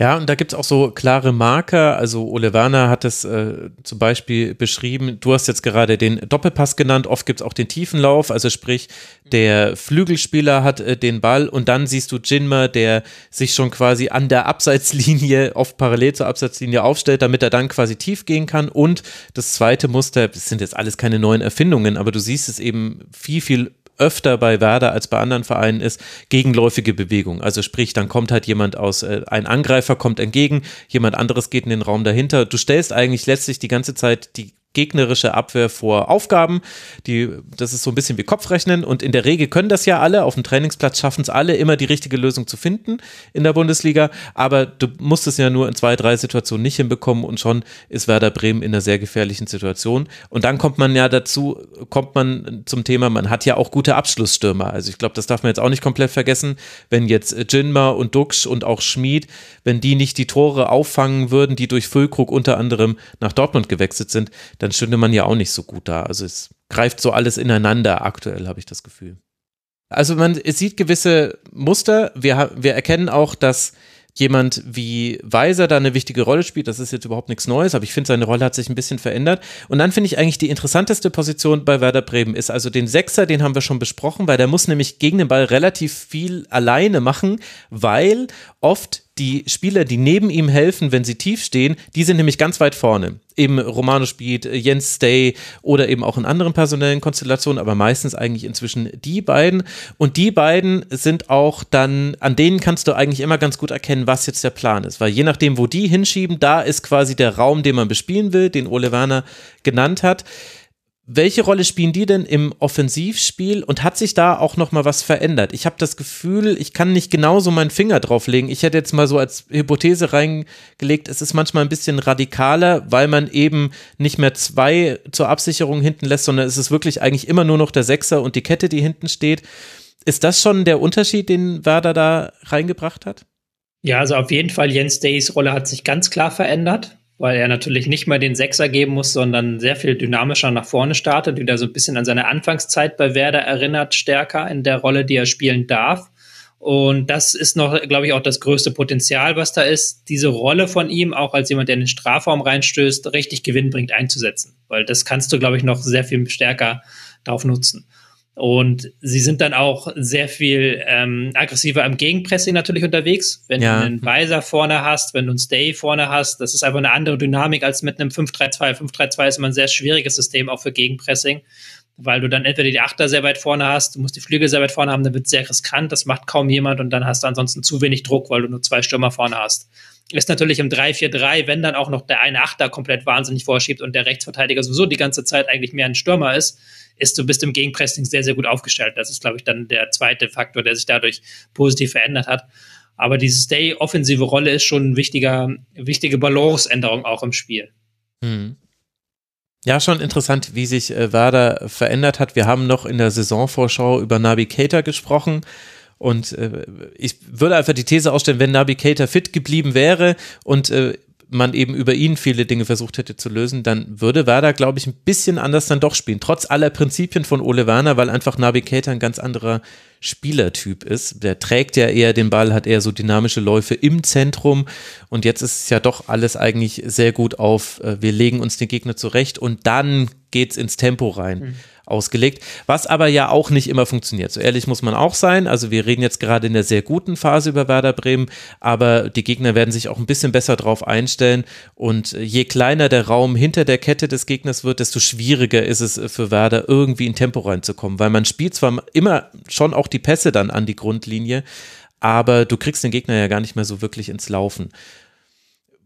Ja, und da gibt's auch so klare Marker. Also Ole Werner hat es äh, zum Beispiel beschrieben. Du hast jetzt gerade den Doppelpass genannt. Oft gibt's auch den Tiefenlauf. Also sprich, der Flügelspieler hat äh, den Ball und dann siehst du Jinma, der sich schon quasi an der Abseitslinie, oft parallel zur Abseitslinie aufstellt, damit er dann quasi tief gehen kann. Und das zweite Muster, das sind jetzt alles keine neuen Erfindungen, aber du siehst es eben viel, viel öfter bei Werder als bei anderen Vereinen ist, gegenläufige Bewegung. Also sprich, dann kommt halt jemand aus, äh, ein Angreifer kommt entgegen, jemand anderes geht in den Raum dahinter. Du stellst eigentlich letztlich die ganze Zeit die gegnerische Abwehr vor Aufgaben. Die, das ist so ein bisschen wie Kopfrechnen und in der Regel können das ja alle. Auf dem Trainingsplatz schaffen es alle, immer die richtige Lösung zu finden in der Bundesliga. Aber du musst es ja nur in zwei, drei Situationen nicht hinbekommen und schon ist Werder Bremen in einer sehr gefährlichen Situation. Und dann kommt man ja dazu, kommt man zum Thema, man hat ja auch gute Abschlussstürmer. Also ich glaube, das darf man jetzt auch nicht komplett vergessen. Wenn jetzt Jinma und Duxch und auch Schmid, wenn die nicht die Tore auffangen würden, die durch Füllkrug unter anderem nach Dortmund gewechselt sind, dann stünde man ja auch nicht so gut da. Also es greift so alles ineinander aktuell, habe ich das Gefühl. Also man sieht gewisse Muster. Wir, wir erkennen auch, dass jemand wie Weiser da eine wichtige Rolle spielt. Das ist jetzt überhaupt nichts Neues, aber ich finde, seine Rolle hat sich ein bisschen verändert. Und dann finde ich eigentlich die interessanteste Position bei Werder Bremen ist also den Sechser, den haben wir schon besprochen, weil der muss nämlich gegen den Ball relativ viel alleine machen, weil oft die Spieler, die neben ihm helfen, wenn sie tief stehen, die sind nämlich ganz weit vorne. Eben Romano spielt, Jens Stay oder eben auch in anderen personellen Konstellationen, aber meistens eigentlich inzwischen die beiden. Und die beiden sind auch dann, an denen kannst du eigentlich immer ganz gut erkennen, was jetzt der Plan ist. Weil je nachdem, wo die hinschieben, da ist quasi der Raum, den man bespielen will, den Ole Werner genannt hat. Welche Rolle spielen die denn im Offensivspiel und hat sich da auch noch mal was verändert? Ich habe das Gefühl, ich kann nicht genauso meinen Finger drauflegen. Ich hätte jetzt mal so als Hypothese reingelegt, es ist manchmal ein bisschen radikaler, weil man eben nicht mehr zwei zur Absicherung hinten lässt, sondern es ist wirklich eigentlich immer nur noch der Sechser und die Kette, die hinten steht. Ist das schon der Unterschied, den Werder da reingebracht hat? Ja, also auf jeden Fall Jens Days Rolle hat sich ganz klar verändert weil er natürlich nicht mehr den Sechser geben muss, sondern sehr viel dynamischer nach vorne startet, wieder so ein bisschen an seine Anfangszeit bei Werder erinnert, stärker in der Rolle, die er spielen darf. Und das ist noch, glaube ich, auch das größte Potenzial, was da ist, diese Rolle von ihm, auch als jemand, der in den Strafraum reinstößt, richtig Gewinn bringt, einzusetzen. Weil das kannst du, glaube ich, noch sehr viel stärker darauf nutzen. Und sie sind dann auch sehr viel ähm, aggressiver am Gegenpressing natürlich unterwegs. Wenn ja. du einen Weiser vorne hast, wenn du einen Stay vorne hast, das ist einfach eine andere Dynamik als mit einem 5-3-2. 5-3-2 ist immer ein sehr schwieriges System auch für Gegenpressing, weil du dann entweder die Achter sehr weit vorne hast, du musst die Flügel sehr weit vorne haben, dann wird es sehr riskant, das macht kaum jemand und dann hast du ansonsten zu wenig Druck, weil du nur zwei Stürmer vorne hast. Ist natürlich im 3-4-3, wenn dann auch noch der eine Achter komplett wahnsinnig vorschiebt und der Rechtsverteidiger sowieso die ganze Zeit eigentlich mehr ein Stürmer ist, ist du bist im Gegenpressing sehr, sehr gut aufgestellt. Das ist, glaube ich, dann der zweite Faktor, der sich dadurch positiv verändert hat. Aber diese Stay-offensive Rolle ist schon eine wichtige Balanceänderung auch im Spiel. Hm. Ja, schon interessant, wie sich äh, Werder verändert hat. Wir haben noch in der Saisonvorschau über Nabi Keita gesprochen. Und äh, ich würde einfach die These ausstellen, wenn Nabi Keita fit geblieben wäre und äh, man eben über ihn viele Dinge versucht hätte zu lösen, dann würde Werder, glaube ich, ein bisschen anders dann doch spielen. Trotz aller Prinzipien von Ole Werner, weil einfach Nabi Keita ein ganz anderer Spielertyp ist. Der trägt ja eher den Ball, hat eher so dynamische Läufe im Zentrum und jetzt ist es ja doch alles eigentlich sehr gut auf, äh, wir legen uns den Gegner zurecht und dann geht's ins Tempo rein. Mhm ausgelegt, was aber ja auch nicht immer funktioniert. So ehrlich muss man auch sein. Also wir reden jetzt gerade in der sehr guten Phase über Werder Bremen, aber die Gegner werden sich auch ein bisschen besser drauf einstellen und je kleiner der Raum hinter der Kette des Gegners wird, desto schwieriger ist es für Werder irgendwie in Tempo reinzukommen, weil man spielt zwar immer schon auch die Pässe dann an die Grundlinie, aber du kriegst den Gegner ja gar nicht mehr so wirklich ins Laufen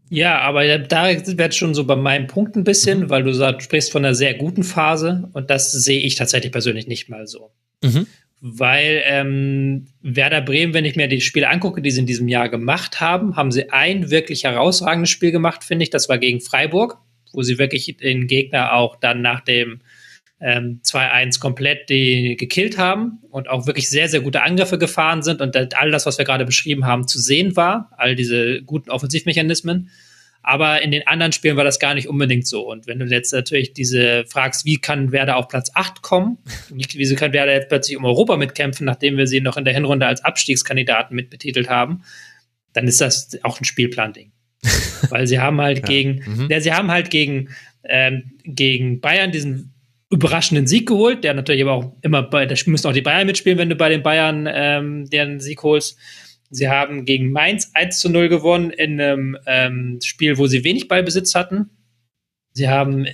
Ja, aber da sind wir jetzt schon so bei meinem Punkt ein bisschen, mhm. weil du sagst, sprichst von einer sehr guten Phase und das sehe ich tatsächlich persönlich nicht mal so. Mhm. Weil ähm, Werder Bremen, wenn ich mir die Spiele angucke, die sie in diesem Jahr gemacht haben, haben sie ein wirklich herausragendes Spiel gemacht, finde ich. Das war gegen Freiburg, wo sie wirklich den Gegner auch dann nach dem ähm, 2-1 komplett die gekillt haben und auch wirklich sehr, sehr gute Angriffe gefahren sind und all das, was wir gerade beschrieben haben, zu sehen war, all diese guten Offensivmechanismen. Aber in den anderen Spielen war das gar nicht unbedingt so. Und wenn du jetzt natürlich diese fragst, wie kann Werder auf Platz 8 kommen? Wieso kann Werder jetzt plötzlich um Europa mitkämpfen, nachdem wir sie noch in der Hinrunde als Abstiegskandidaten mitbetitelt haben? Dann ist das auch ein Spielplan-Ding. Weil sie haben halt ja. gegen, mhm. ja, sie haben halt gegen, ähm, gegen Bayern diesen überraschenden Sieg geholt, der natürlich aber auch immer bei, da müssen auch die Bayern mitspielen, wenn du bei den Bayern ähm, deren Sieg holst. Sie haben gegen Mainz 1 zu 0 gewonnen in einem ähm, Spiel, wo sie wenig Ballbesitz hatten. Sie haben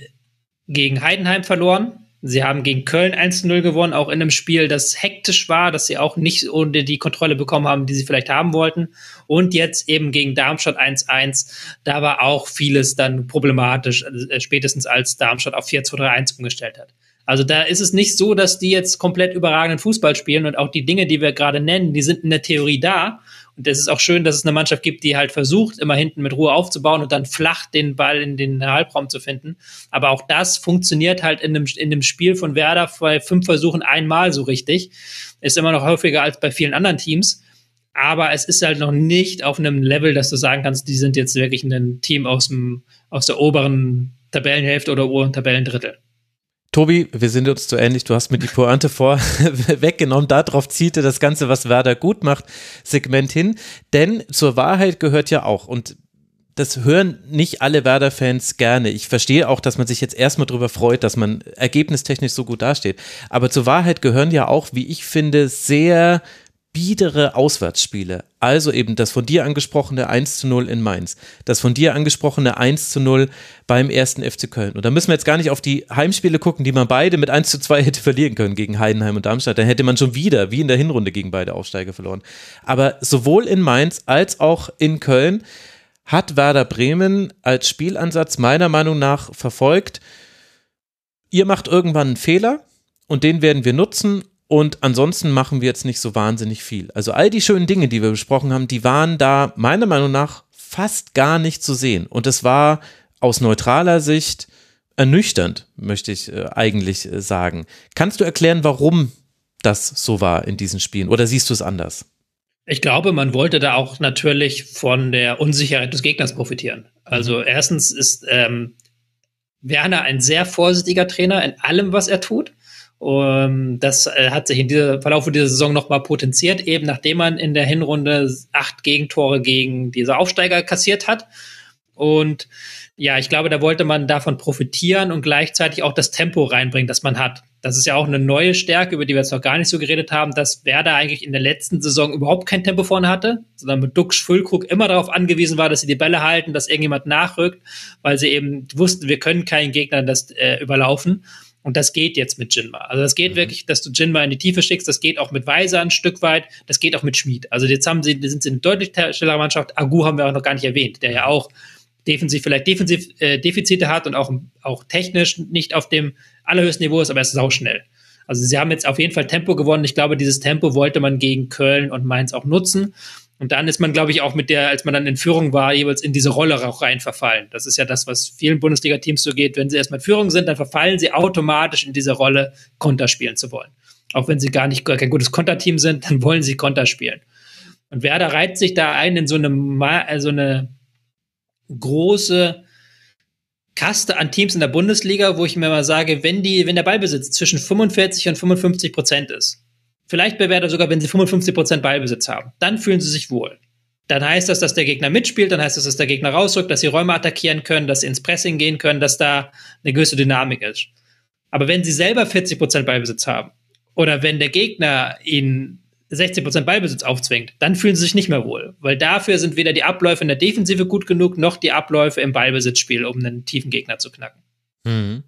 gegen Heidenheim verloren. Sie haben gegen Köln 1 zu 0 gewonnen, auch in einem Spiel, das hektisch war, dass sie auch nicht ohne die Kontrolle bekommen haben, die sie vielleicht haben wollten. Und jetzt eben gegen Darmstadt 1-1. Da war auch vieles dann problematisch, äh, spätestens als Darmstadt auf 4-2-3-1 umgestellt hat. Also da ist es nicht so, dass die jetzt komplett überragenden Fußball spielen und auch die Dinge, die wir gerade nennen, die sind in der Theorie da. Und es ist auch schön, dass es eine Mannschaft gibt, die halt versucht, immer hinten mit Ruhe aufzubauen und dann flach den Ball in den Halbraum zu finden. Aber auch das funktioniert halt in dem, in dem Spiel von Werder bei fünf Versuchen einmal so richtig. Ist immer noch häufiger als bei vielen anderen Teams. Aber es ist halt noch nicht auf einem Level, dass du sagen kannst, die sind jetzt wirklich ein Team aus, dem, aus der oberen Tabellenhälfte oder oberen Tabellendrittel. Tobi, wir sind uns zu ähnlich. Du hast mir die Pointe vor weggenommen. Darauf zielte das Ganze, was Werder gut macht, Segment hin. Denn zur Wahrheit gehört ja auch, und das hören nicht alle Werder-Fans gerne. Ich verstehe auch, dass man sich jetzt erstmal darüber freut, dass man ergebnistechnisch so gut dasteht. Aber zur Wahrheit gehören ja auch, wie ich finde, sehr biedere Auswärtsspiele. Also eben das von dir angesprochene 1 zu 0 in Mainz, das von dir angesprochene 1 zu 0 beim ersten FC Köln. Und da müssen wir jetzt gar nicht auf die Heimspiele gucken, die man beide mit 1 zu 2 hätte verlieren können gegen Heidenheim und Darmstadt. Dann hätte man schon wieder, wie in der Hinrunde, gegen beide Aufsteiger verloren. Aber sowohl in Mainz als auch in Köln hat Werder Bremen als Spielansatz meiner Meinung nach verfolgt, ihr macht irgendwann einen Fehler und den werden wir nutzen und ansonsten machen wir jetzt nicht so wahnsinnig viel. Also all die schönen Dinge, die wir besprochen haben, die waren da meiner Meinung nach fast gar nicht zu sehen. Und es war aus neutraler Sicht ernüchternd, möchte ich äh, eigentlich äh, sagen. Kannst du erklären, warum das so war in diesen Spielen? Oder siehst du es anders? Ich glaube, man wollte da auch natürlich von der Unsicherheit des Gegners profitieren. Also mhm. erstens ist ähm, Werner ein sehr vorsichtiger Trainer in allem, was er tut. Um, das äh, hat sich in dieser Verlauf dieser Saison nochmal potenziert, eben nachdem man in der Hinrunde acht Gegentore gegen diese Aufsteiger kassiert hat. Und ja, ich glaube, da wollte man davon profitieren und gleichzeitig auch das Tempo reinbringen, das man hat. Das ist ja auch eine neue Stärke, über die wir jetzt noch gar nicht so geredet haben, dass Werder eigentlich in der letzten Saison überhaupt kein Tempo vorne hatte, sondern mit Dux Füllkrug immer darauf angewiesen war, dass sie die Bälle halten, dass irgendjemand nachrückt, weil sie eben wussten, wir können keinen Gegner das äh, überlaufen. Und das geht jetzt mit Jinma. Also das geht mhm. wirklich, dass du Jinma in die Tiefe schickst. Das geht auch mit Weiser ein Stück weit. Das geht auch mit Schmid. Also jetzt haben sie, sind sie eine deutlich schnellere Mannschaft. Agu haben wir auch noch gar nicht erwähnt, der ja auch defensiv vielleicht defensiv äh, Defizite hat und auch, auch technisch nicht auf dem allerhöchsten Niveau ist, aber er ist sauschnell. Also sie haben jetzt auf jeden Fall Tempo gewonnen. Ich glaube, dieses Tempo wollte man gegen Köln und Mainz auch nutzen. Und dann ist man, glaube ich, auch mit der, als man dann in Führung war, jeweils in diese Rolle auch rein verfallen. Das ist ja das, was vielen Bundesliga-Teams so geht. Wenn sie erstmal in Führung sind, dann verfallen sie automatisch in diese Rolle, Konter spielen zu wollen. Auch wenn sie gar nicht gar kein gutes Konterteam sind, dann wollen sie Konter spielen. Und Werder reiht sich da ein in so eine, so eine große Kaste an Teams in der Bundesliga, wo ich mir mal sage, wenn die, wenn der Ballbesitz zwischen 45 und 55 Prozent ist, Vielleicht bei Werder sogar, wenn sie 55% Ballbesitz haben. Dann fühlen sie sich wohl. Dann heißt das, dass der Gegner mitspielt, dann heißt das, dass der Gegner rausrückt, dass sie Räume attackieren können, dass sie ins Pressing gehen können, dass da eine gewisse Dynamik ist. Aber wenn sie selber 40% Ballbesitz haben oder wenn der Gegner ihnen 60% Ballbesitz aufzwingt, dann fühlen sie sich nicht mehr wohl. Weil dafür sind weder die Abläufe in der Defensive gut genug, noch die Abläufe im Ballbesitzspiel, um einen tiefen Gegner zu knacken. Mhm.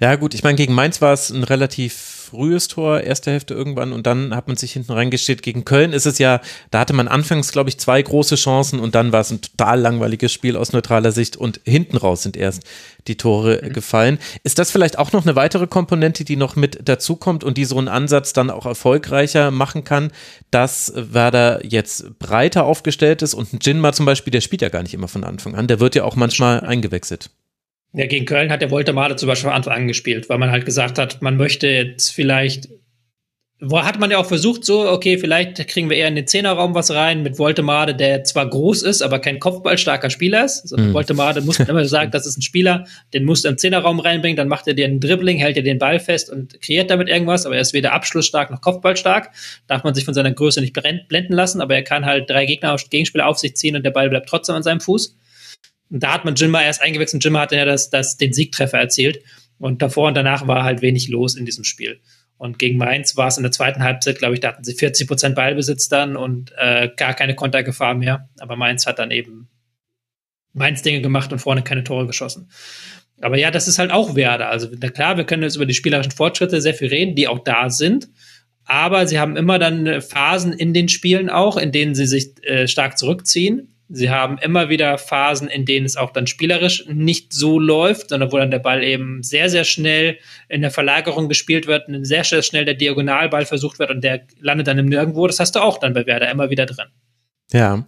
Ja, gut, ich meine, gegen Mainz war es ein relativ frühes Tor, erste Hälfte irgendwann und dann hat man sich hinten reingestellt. Gegen Köln ist es ja, da hatte man anfangs, glaube ich, zwei große Chancen und dann war es ein total langweiliges Spiel aus neutraler Sicht und hinten raus sind erst die Tore mhm. gefallen. Ist das vielleicht auch noch eine weitere Komponente, die noch mit dazukommt und die so einen Ansatz dann auch erfolgreicher machen kann, dass Werder jetzt breiter aufgestellt ist und ein Jinma zum Beispiel, der spielt ja gar nicht immer von Anfang an, der wird ja auch manchmal eingewechselt. Ja, gegen Köln hat der Woltemade zum Beispiel von Anfang an gespielt, weil man halt gesagt hat, man möchte jetzt vielleicht, hat man ja auch versucht, so, okay, vielleicht kriegen wir eher in den Zehnerraum was rein mit Woltemade, der zwar groß ist, aber kein kopfballstarker Spieler ist. Also mhm. Woltemade muss man immer sagen, das ist ein Spieler, den musst du im Zehnerraum reinbringen, dann macht er dir einen Dribbling, hält dir den Ball fest und kreiert damit irgendwas, aber er ist weder abschlussstark noch kopfballstark. Darf man sich von seiner Größe nicht blenden lassen, aber er kann halt drei Gegner, Gegenspieler auf sich ziehen und der Ball bleibt trotzdem an seinem Fuß. Und da hat man Jimma erst eingewechselt. Jimma hat ja das, das, den Siegtreffer erzielt. Und davor und danach war halt wenig los in diesem Spiel. Und gegen Mainz war es in der zweiten Halbzeit, glaube ich, da hatten sie 40 Prozent Ballbesitz dann und äh, gar keine Kontergefahr mehr. Aber Mainz hat dann eben Mainz Dinge gemacht und vorne keine Tore geschossen. Aber ja, das ist halt auch Werder. Also na klar, wir können jetzt über die spielerischen Fortschritte sehr viel reden, die auch da sind. Aber sie haben immer dann Phasen in den Spielen auch, in denen sie sich äh, stark zurückziehen. Sie haben immer wieder Phasen, in denen es auch dann spielerisch nicht so läuft, sondern wo dann der Ball eben sehr, sehr schnell in der Verlagerung gespielt wird, sehr, sehr schnell der Diagonalball versucht wird und der landet dann im Nirgendwo. Das hast du auch dann bei Werder immer wieder drin. Ja.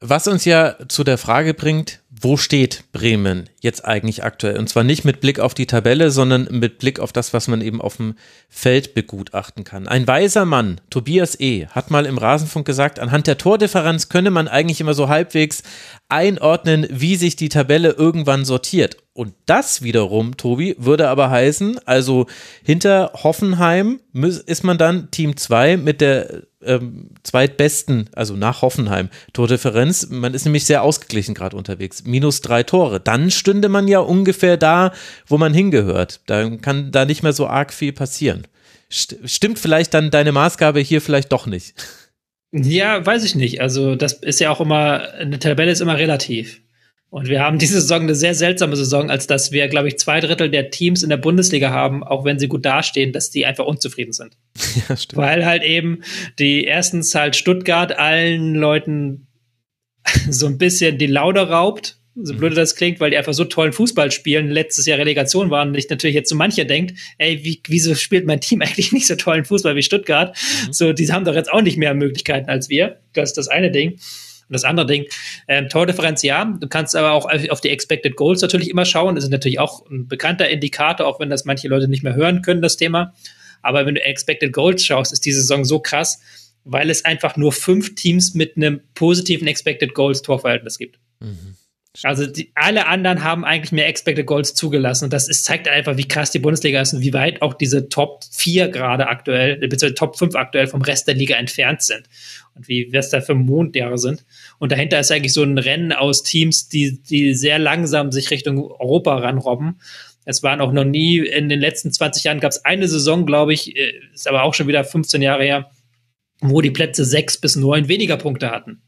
Was uns ja zu der Frage bringt, wo steht Bremen jetzt eigentlich aktuell? Und zwar nicht mit Blick auf die Tabelle, sondern mit Blick auf das, was man eben auf dem Feld begutachten kann. Ein weiser Mann, Tobias E., hat mal im Rasenfunk gesagt, anhand der Tordifferenz könne man eigentlich immer so halbwegs einordnen, wie sich die Tabelle irgendwann sortiert. Und das wiederum, Tobi, würde aber heißen, also hinter Hoffenheim ist man dann Team 2 mit der ähm, zweitbesten, also nach Hoffenheim, Tordifferenz. Man ist nämlich sehr ausgeglichen gerade unterwegs. Minus drei Tore. Dann stünde man ja ungefähr da, wo man hingehört. Da kann da nicht mehr so arg viel passieren. Stimmt vielleicht dann deine Maßgabe hier vielleicht doch nicht? Ja, weiß ich nicht. Also, das ist ja auch immer, eine Tabelle ist immer relativ. Und wir haben diese Saison eine sehr seltsame Saison, als dass wir, glaube ich, zwei Drittel der Teams in der Bundesliga haben, auch wenn sie gut dastehen, dass die einfach unzufrieden sind. Ja, stimmt. Weil halt eben die erstens halt Stuttgart allen Leuten so ein bisschen die Laune raubt, so blöd das klingt, weil die einfach so tollen Fußball spielen, letztes Jahr Relegation waren und ich natürlich jetzt so mancher denkt, ey, wie, wieso spielt mein Team eigentlich nicht so tollen Fußball wie Stuttgart? Mhm. So, die haben doch jetzt auch nicht mehr Möglichkeiten als wir. Das ist das eine Ding. Und das andere Ding, ähm, Tordifferenz ja, du kannst aber auch auf die Expected Goals natürlich immer schauen. Das ist natürlich auch ein bekannter Indikator, auch wenn das manche Leute nicht mehr hören können, das Thema. Aber wenn du Expected Goals schaust, ist diese Saison so krass, weil es einfach nur fünf Teams mit einem positiven Expected Goals Torverhältnis gibt. Mhm. Also die, alle anderen haben eigentlich mehr Expected Goals zugelassen. Und das ist, zeigt einfach, wie krass die Bundesliga ist und wie weit auch diese Top 4 gerade aktuell, beziehungsweise Top 5 aktuell vom Rest der Liga entfernt sind. Und wie was da für Mondjahre sind. Und dahinter ist eigentlich so ein Rennen aus Teams, die, die sehr langsam sich Richtung Europa ranrobben. Es waren auch noch nie, in den letzten 20 Jahren gab es eine Saison, glaube ich, äh, ist aber auch schon wieder 15 Jahre her, wo die Plätze 6 bis 9 weniger Punkte hatten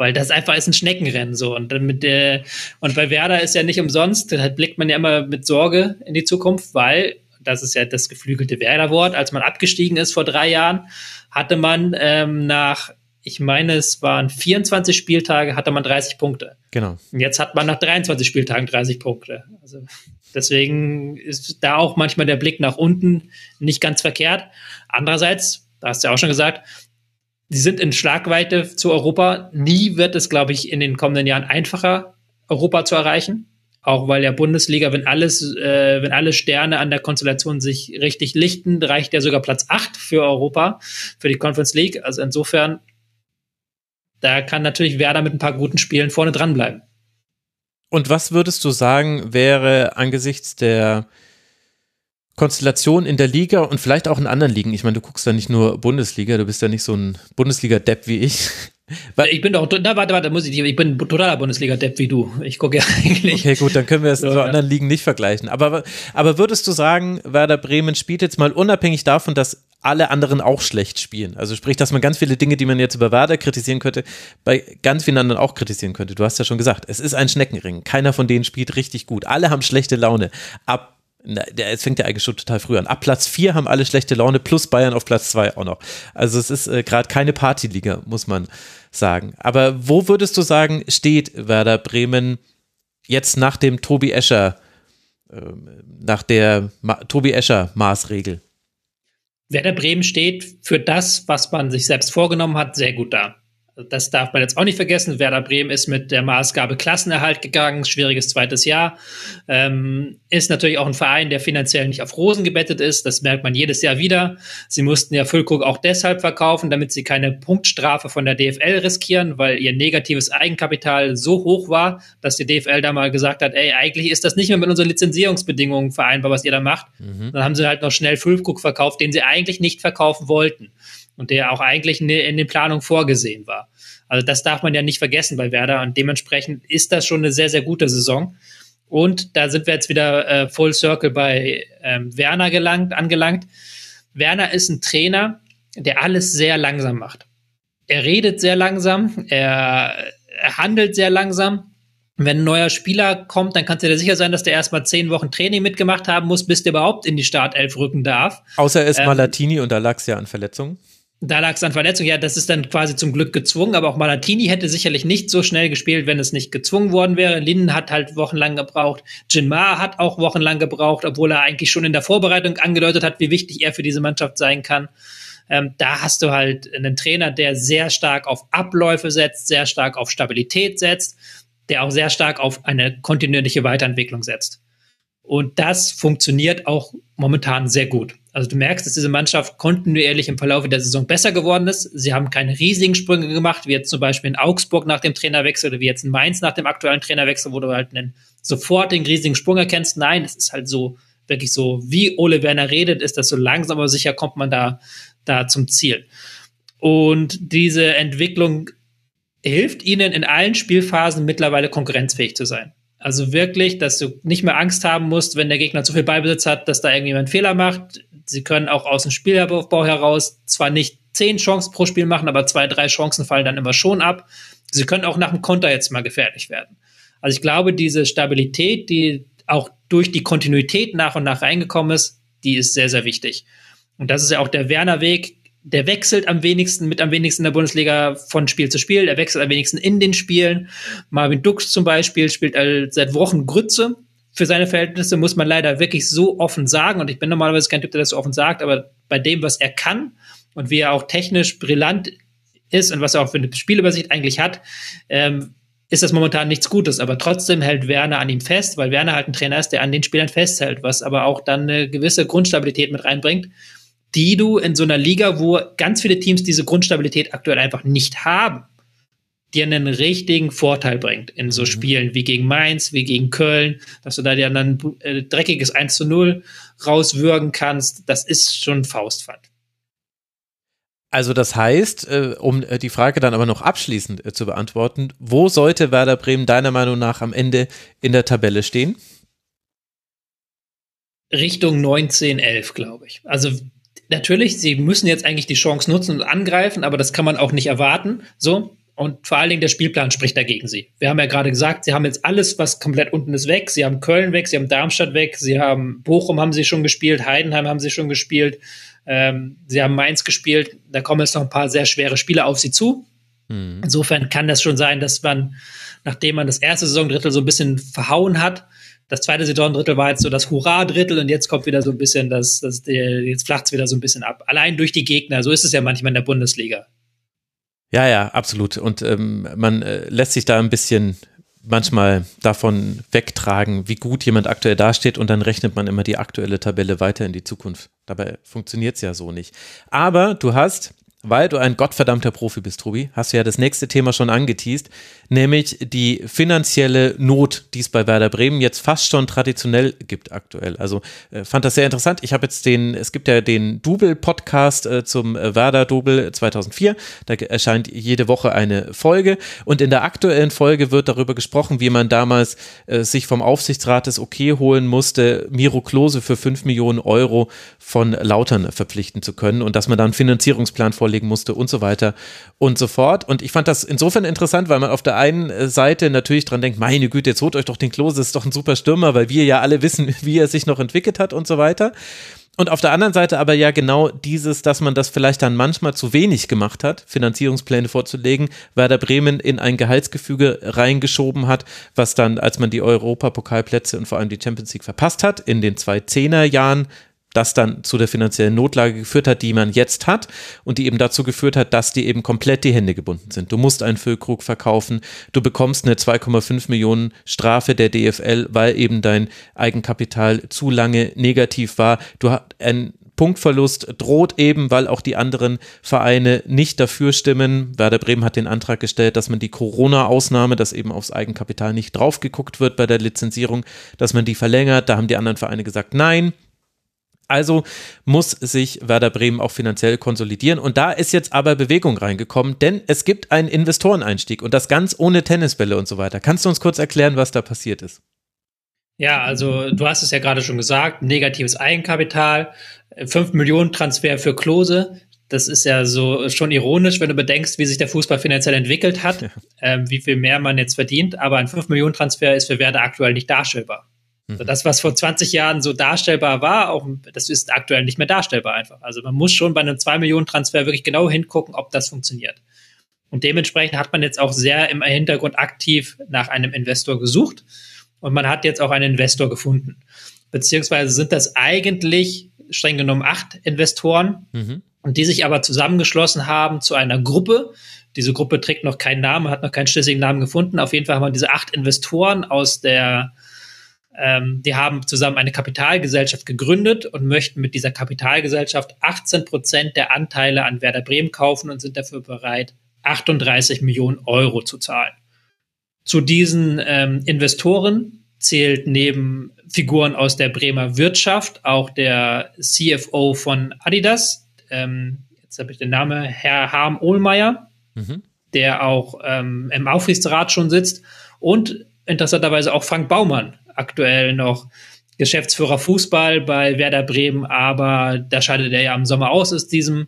weil das einfach ist ein Schneckenrennen so und dann mit der und bei Werder ist ja nicht umsonst, da blickt man ja immer mit Sorge in die Zukunft, weil das ist ja das geflügelte Werder-Wort, als man abgestiegen ist vor drei Jahren, hatte man ähm, nach ich meine, es waren 24 Spieltage, hatte man 30 Punkte. Genau. Und jetzt hat man nach 23 Spieltagen 30 Punkte. Also deswegen ist da auch manchmal der Blick nach unten nicht ganz verkehrt. Andererseits, da hast du ja auch schon gesagt, die sind in Schlagweite zu Europa. Nie wird es, glaube ich, in den kommenden Jahren einfacher, Europa zu erreichen. Auch weil der Bundesliga, wenn alles, äh, wenn alle Sterne an der Konstellation sich richtig lichten, reicht ja sogar Platz 8 für Europa, für die Conference League. Also insofern, da kann natürlich Werder mit ein paar guten Spielen vorne dranbleiben. Und was würdest du sagen, wäre angesichts der Konstellation in der Liga und vielleicht auch in anderen Ligen. Ich meine, du guckst da nicht nur Bundesliga, du bist ja nicht so ein Bundesliga-Depp wie ich. Weil ich bin doch, na, warte, warte, muss ich, ich bin totaler Bundesliga-Depp wie du. Ich gucke ja eigentlich. Okay, gut, dann können wir es so, zu anderen Ligen nicht vergleichen. Aber, aber würdest du sagen, Werder Bremen spielt jetzt mal unabhängig davon, dass alle anderen auch schlecht spielen? Also sprich, dass man ganz viele Dinge, die man jetzt über Werder kritisieren könnte, bei ganz vielen anderen auch kritisieren könnte. Du hast ja schon gesagt, es ist ein Schneckenring. Keiner von denen spielt richtig gut. Alle haben schlechte Laune. Ab es fängt ja eigentlich schon total früh an. Ab Platz 4 haben alle schlechte Laune, plus Bayern auf Platz 2 auch noch. Also es ist äh, gerade keine Partyliga, muss man sagen. Aber wo würdest du sagen, steht Werder Bremen jetzt nach dem Tobi Escher, äh, nach der Ma Tobi Escher Maßregel? Werder Bremen steht für das, was man sich selbst vorgenommen hat, sehr gut da. Das darf man jetzt auch nicht vergessen. Werder Bremen ist mit der Maßgabe Klassenerhalt gegangen, schwieriges zweites Jahr. Ähm, ist natürlich auch ein Verein, der finanziell nicht auf Rosen gebettet ist. Das merkt man jedes Jahr wieder. Sie mussten ja Füllkrug auch deshalb verkaufen, damit sie keine Punktstrafe von der DFL riskieren, weil ihr negatives Eigenkapital so hoch war, dass die DFL da mal gesagt hat, ey, eigentlich ist das nicht mehr mit unseren Lizenzierungsbedingungen vereinbar, was ihr da macht. Mhm. Dann haben sie halt noch schnell Füllkrug verkauft, den sie eigentlich nicht verkaufen wollten und der auch eigentlich in den Planungen vorgesehen war. Also das darf man ja nicht vergessen bei Werder und dementsprechend ist das schon eine sehr, sehr gute Saison. Und da sind wir jetzt wieder äh, Full Circle bei ähm, Werner gelangt, angelangt. Werner ist ein Trainer, der alles sehr langsam macht. Er redet sehr langsam, er, er handelt sehr langsam. Wenn ein neuer Spieler kommt, dann kannst du dir sicher sein, dass der erstmal zehn Wochen Training mitgemacht haben muss, bis der überhaupt in die Startelf rücken darf. Außer er ist ähm, Malatini und da lag es ja an Verletzungen. Da lag es an Verletzung. Ja, das ist dann quasi zum Glück gezwungen, aber auch Malatini hätte sicherlich nicht so schnell gespielt, wenn es nicht gezwungen worden wäre. Linden hat halt wochenlang gebraucht. Jinmar hat auch wochenlang gebraucht, obwohl er eigentlich schon in der Vorbereitung angedeutet hat, wie wichtig er für diese Mannschaft sein kann. Ähm, da hast du halt einen Trainer, der sehr stark auf Abläufe setzt, sehr stark auf Stabilität setzt, der auch sehr stark auf eine kontinuierliche Weiterentwicklung setzt. Und das funktioniert auch momentan sehr gut. Also du merkst, dass diese Mannschaft kontinuierlich im Verlauf der Saison besser geworden ist. Sie haben keine riesigen Sprünge gemacht, wie jetzt zum Beispiel in Augsburg nach dem Trainerwechsel oder wie jetzt in Mainz nach dem aktuellen Trainerwechsel, wo du halt einen sofort den riesigen Sprung erkennst. Nein, es ist halt so, wirklich so, wie Ole Werner redet, ist das so langsam aber sicher kommt man da, da zum Ziel. Und diese Entwicklung hilft ihnen in allen Spielphasen mittlerweile konkurrenzfähig zu sein. Also wirklich, dass du nicht mehr Angst haben musst, wenn der Gegner zu viel Beibesitz hat, dass da irgendjemand Fehler macht. Sie können auch aus dem Spielaufbau heraus zwar nicht zehn Chancen pro Spiel machen, aber zwei, drei Chancen fallen dann immer schon ab. Sie können auch nach dem Konter jetzt mal gefährlich werden. Also ich glaube, diese Stabilität, die auch durch die Kontinuität nach und nach reingekommen ist, die ist sehr, sehr wichtig. Und das ist ja auch der Werner-Weg, der wechselt am wenigsten mit am wenigsten in der Bundesliga von Spiel zu Spiel. Der wechselt am wenigsten in den Spielen. Marvin Dux zum Beispiel spielt seit Wochen Grütze. Für seine Verhältnisse muss man leider wirklich so offen sagen. Und ich bin normalerweise kein Typ, der das so offen sagt, aber bei dem, was er kann und wie er auch technisch brillant ist und was er auch für eine Spielübersicht eigentlich hat, ähm, ist das momentan nichts Gutes. Aber trotzdem hält Werner an ihm fest, weil Werner halt ein Trainer ist, der an den Spielern festhält, was aber auch dann eine gewisse Grundstabilität mit reinbringt die du in so einer Liga, wo ganz viele Teams diese Grundstabilität aktuell einfach nicht haben, dir einen richtigen Vorteil bringt in so mhm. Spielen wie gegen Mainz, wie gegen Köln, dass du da dir dann ein äh, dreckiges 1 zu 0 rauswürgen kannst, das ist schon Faustpfand. Also das heißt, äh, um äh, die Frage dann aber noch abschließend zu beantworten, wo sollte Werder Bremen deiner Meinung nach am Ende in der Tabelle stehen? Richtung 19, 11, glaube ich. Also natürlich, sie müssen jetzt eigentlich die Chance nutzen und angreifen, aber das kann man auch nicht erwarten. So. Und vor allen Dingen der Spielplan spricht dagegen sie. Wir haben ja gerade gesagt, sie haben jetzt alles, was komplett unten ist, weg. Sie haben Köln weg, sie haben Darmstadt weg, sie haben Bochum haben sie schon gespielt, Heidenheim haben sie schon gespielt, ähm, sie haben Mainz gespielt. Da kommen jetzt noch ein paar sehr schwere Spiele auf sie zu. Mhm. Insofern kann das schon sein, dass man, nachdem man das erste Saisondrittel so ein bisschen verhauen hat, das zweite Saisondrittel war jetzt so das Hurra-Drittel und jetzt kommt wieder so ein bisschen das, das jetzt flacht es wieder so ein bisschen ab. Allein durch die Gegner, so ist es ja manchmal in der Bundesliga. Ja, ja, absolut. Und ähm, man äh, lässt sich da ein bisschen manchmal davon wegtragen, wie gut jemand aktuell dasteht und dann rechnet man immer die aktuelle Tabelle weiter in die Zukunft. Dabei funktioniert es ja so nicht. Aber du hast weil du ein gottverdammter Profi bist, Tobi, hast du ja das nächste Thema schon angeteased, nämlich die finanzielle Not, die es bei Werder Bremen jetzt fast schon traditionell gibt aktuell. Also äh, fand das sehr interessant. Ich habe jetzt den, es gibt ja den Double-Podcast äh, zum äh, Werder Double 2004. Da erscheint jede Woche eine Folge und in der aktuellen Folge wird darüber gesprochen, wie man damals äh, sich vom Aufsichtsrat das Okay holen musste, Miro Klose für 5 Millionen Euro von Lautern verpflichten zu können und dass man da einen Finanzierungsplan vorlegen musste und so weiter und so fort. Und ich fand das insofern interessant, weil man auf der einen äh, Seite natürlich dran denkt, meine Güte, jetzt holt euch doch den Klose, ist doch ein super Stürmer, weil wir ja alle wissen, wie er sich noch entwickelt hat und so weiter. Und auf der anderen Seite aber ja genau dieses, dass man das vielleicht dann manchmal zu wenig gemacht hat, Finanzierungspläne vorzulegen, Werder Bremen in ein Gehaltsgefüge reingeschoben hat, was dann, als man die Europapokalplätze und vor allem die Champions League verpasst hat, in den zwei Zehnerjahren das dann zu der finanziellen Notlage geführt hat, die man jetzt hat und die eben dazu geführt hat, dass die eben komplett die Hände gebunden sind. Du musst einen Füllkrug verkaufen, du bekommst eine 2,5 Millionen Strafe der DFL, weil eben dein Eigenkapital zu lange negativ war. Du hast ein Punktverlust droht eben, weil auch die anderen Vereine nicht dafür stimmen. Werder Bremen hat den Antrag gestellt, dass man die Corona-Ausnahme, dass eben aufs Eigenkapital nicht drauf geguckt wird bei der Lizenzierung, dass man die verlängert. Da haben die anderen Vereine gesagt, nein, also muss sich Werder Bremen auch finanziell konsolidieren. Und da ist jetzt aber Bewegung reingekommen, denn es gibt einen Investoreneinstieg und das ganz ohne Tennisbälle und so weiter. Kannst du uns kurz erklären, was da passiert ist? Ja, also du hast es ja gerade schon gesagt, negatives Eigenkapital, 5 Millionen Transfer für Klose. Das ist ja so schon ironisch, wenn du bedenkst, wie sich der Fußball finanziell entwickelt hat, ja. ähm, wie viel mehr man jetzt verdient. Aber ein 5 Millionen Transfer ist für Werder aktuell nicht darstellbar. Mhm. Das, was vor 20 Jahren so darstellbar war, auch, das ist aktuell nicht mehr darstellbar einfach. Also man muss schon bei einem 2 Millionen Transfer wirklich genau hingucken, ob das funktioniert. Und dementsprechend hat man jetzt auch sehr im Hintergrund aktiv nach einem Investor gesucht. Und man hat jetzt auch einen Investor gefunden. Beziehungsweise sind das eigentlich streng genommen acht Investoren, mhm. und die sich aber zusammengeschlossen haben zu einer Gruppe. Diese Gruppe trägt noch keinen Namen, hat noch keinen schlüssigen Namen gefunden. Auf jeden Fall haben wir diese acht Investoren aus der ähm, die haben zusammen eine Kapitalgesellschaft gegründet und möchten mit dieser Kapitalgesellschaft 18 Prozent der Anteile an Werder Bremen kaufen und sind dafür bereit, 38 Millionen Euro zu zahlen. Zu diesen ähm, Investoren zählt neben Figuren aus der Bremer Wirtschaft auch der CFO von Adidas, ähm, jetzt habe ich den Namen, Herr Harm Ohlmeier, mhm. der auch ähm, im Aufsichtsrat schon sitzt und interessanterweise auch Frank Baumann, aktuell noch Geschäftsführer Fußball bei Werder Bremen, aber da scheidet er ja im Sommer aus aus diesem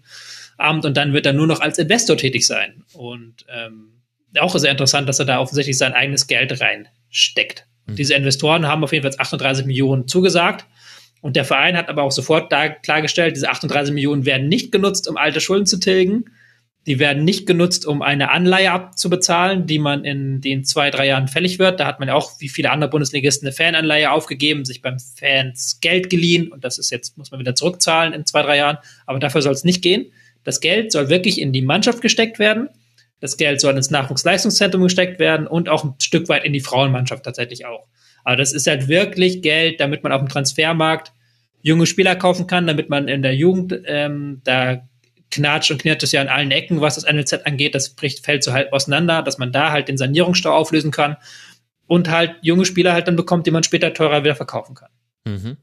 Amt und dann wird er nur noch als Investor tätig sein. Und ähm, auch sehr interessant, dass er da offensichtlich sein eigenes Geld reinsteckt. Mhm. Diese Investoren haben auf jeden Fall 38 Millionen zugesagt. Und der Verein hat aber auch sofort da klargestellt, diese 38 Millionen werden nicht genutzt, um alte Schulden zu tilgen, die werden nicht genutzt, um eine Anleihe abzubezahlen, die man in den zwei, drei Jahren fällig wird. Da hat man ja auch, wie viele andere Bundesligisten, eine Fananleihe aufgegeben, sich beim Fans Geld geliehen und das ist jetzt, muss man wieder zurückzahlen in zwei, drei Jahren. Aber dafür soll es nicht gehen. Das Geld soll wirklich in die Mannschaft gesteckt werden. Das Geld soll ins Nachwuchsleistungszentrum gesteckt werden und auch ein Stück weit in die Frauenmannschaft tatsächlich auch. Aber das ist halt wirklich Geld, damit man auf dem Transfermarkt junge Spieler kaufen kann, damit man in der Jugend ähm, da knatscht und knirrt es ja an allen Ecken, was das NLZ angeht. Das bricht, fällt so halt auseinander, dass man da halt den Sanierungsstau auflösen kann und halt junge Spieler halt dann bekommt, die man später teurer wieder verkaufen kann. Mhm.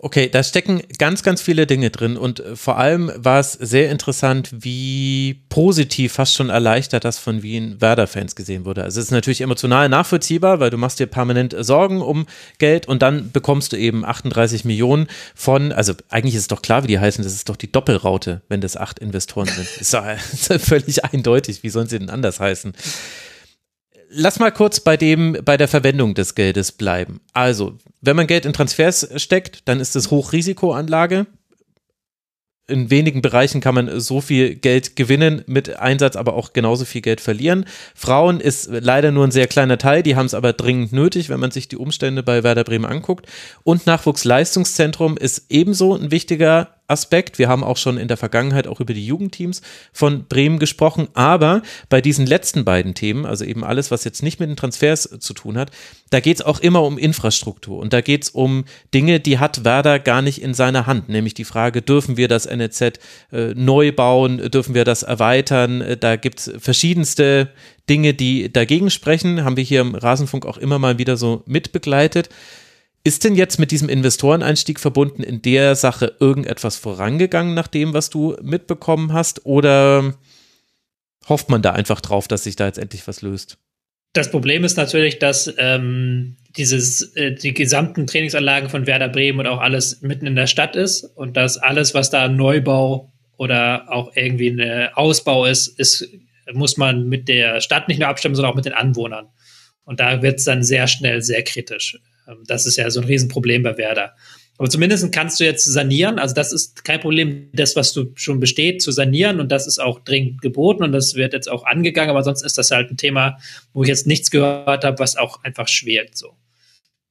Okay, da stecken ganz, ganz viele Dinge drin und äh, vor allem war es sehr interessant, wie positiv, fast schon erleichtert das von Wien Werder-Fans gesehen wurde. Also es ist natürlich emotional nachvollziehbar, weil du machst dir permanent Sorgen um Geld und dann bekommst du eben 38 Millionen von, also eigentlich ist es doch klar, wie die heißen, das ist doch die Doppelraute, wenn das acht Investoren sind. ist doch völlig eindeutig, wie sollen sie denn anders heißen? Lass mal kurz bei dem, bei der Verwendung des Geldes bleiben. Also, wenn man Geld in Transfers steckt, dann ist es Hochrisikoanlage. In wenigen Bereichen kann man so viel Geld gewinnen mit Einsatz, aber auch genauso viel Geld verlieren. Frauen ist leider nur ein sehr kleiner Teil, die haben es aber dringend nötig, wenn man sich die Umstände bei Werder Bremen anguckt. Und Nachwuchsleistungszentrum ist ebenso ein wichtiger Aspekt. Wir haben auch schon in der Vergangenheit auch über die Jugendteams von Bremen gesprochen, aber bei diesen letzten beiden Themen, also eben alles, was jetzt nicht mit den Transfers zu tun hat, da geht es auch immer um Infrastruktur. Und da geht es um Dinge, die hat Werder gar nicht in seiner Hand, nämlich die Frage, dürfen wir das NEZ äh, neu bauen, dürfen wir das erweitern, äh, da gibt es verschiedenste Dinge, die dagegen sprechen, haben wir hier im Rasenfunk auch immer mal wieder so mitbegleitet. Ist denn jetzt mit diesem Investoreneinstieg verbunden in der Sache irgendetwas vorangegangen nach dem, was du mitbekommen hast? Oder hofft man da einfach drauf, dass sich da jetzt endlich was löst? Das Problem ist natürlich, dass ähm, dieses, äh, die gesamten Trainingsanlagen von Werder Bremen und auch alles mitten in der Stadt ist und dass alles, was da Neubau oder auch irgendwie ein Ausbau ist, ist muss man mit der Stadt nicht nur abstimmen, sondern auch mit den Anwohnern. Und da wird es dann sehr schnell sehr kritisch. Ähm, das ist ja so ein Riesenproblem bei Werder. Aber zumindest kannst du jetzt sanieren. Also das ist kein Problem, das, was du schon besteht, zu sanieren. Und das ist auch dringend geboten und das wird jetzt auch angegangen. Aber sonst ist das halt ein Thema, wo ich jetzt nichts gehört habe, was auch einfach schwert so.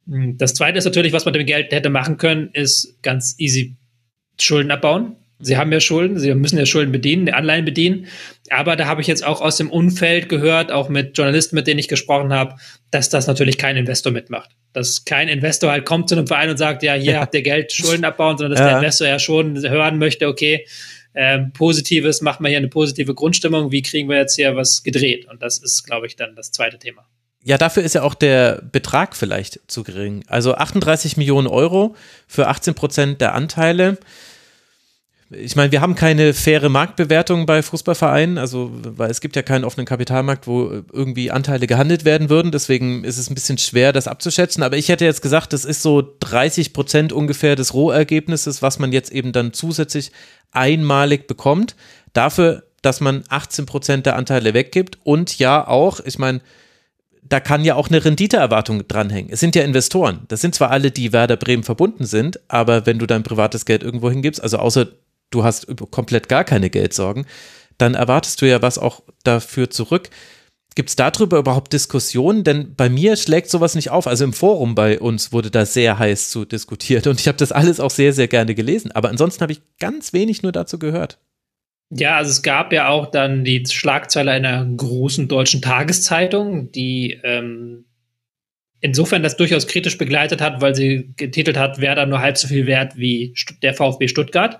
Hm, das zweite ist natürlich, was man mit dem Geld hätte machen können, ist ganz easy Schulden abbauen. Sie haben ja Schulden, sie müssen ja Schulden bedienen, die Anleihen bedienen. Aber da habe ich jetzt auch aus dem Umfeld gehört, auch mit Journalisten, mit denen ich gesprochen habe, dass das natürlich kein Investor mitmacht. Dass kein Investor halt kommt zu einem Verein und sagt, ja, hier habt ihr Geld, Schulden abbauen, sondern dass ja. der Investor ja schon hören möchte, okay, ähm, Positives, macht man hier eine positive Grundstimmung, wie kriegen wir jetzt hier was gedreht? Und das ist, glaube ich, dann das zweite Thema. Ja, dafür ist ja auch der Betrag vielleicht zu gering. Also 38 Millionen Euro für 18 Prozent der Anteile ich meine, wir haben keine faire Marktbewertung bei Fußballvereinen, also weil es gibt ja keinen offenen Kapitalmarkt, wo irgendwie Anteile gehandelt werden würden. Deswegen ist es ein bisschen schwer, das abzuschätzen. Aber ich hätte jetzt gesagt, das ist so 30 Prozent ungefähr des Rohergebnisses, was man jetzt eben dann zusätzlich einmalig bekommt. Dafür, dass man 18 Prozent der Anteile weggibt und ja auch, ich meine, da kann ja auch eine Renditeerwartung dranhängen. Es sind ja Investoren. Das sind zwar alle, die Werder Bremen verbunden sind, aber wenn du dein privates Geld irgendwo hingibst, also außer du hast komplett gar keine Geldsorgen, dann erwartest du ja was auch dafür zurück. Gibt es darüber überhaupt Diskussionen? Denn bei mir schlägt sowas nicht auf. Also im Forum bei uns wurde da sehr heiß zu diskutiert und ich habe das alles auch sehr, sehr gerne gelesen. Aber ansonsten habe ich ganz wenig nur dazu gehört. Ja, also es gab ja auch dann die Schlagzeile einer großen deutschen Tageszeitung, die ähm, insofern das durchaus kritisch begleitet hat, weil sie getitelt hat, wer da nur halb so viel wert wie der VfB Stuttgart.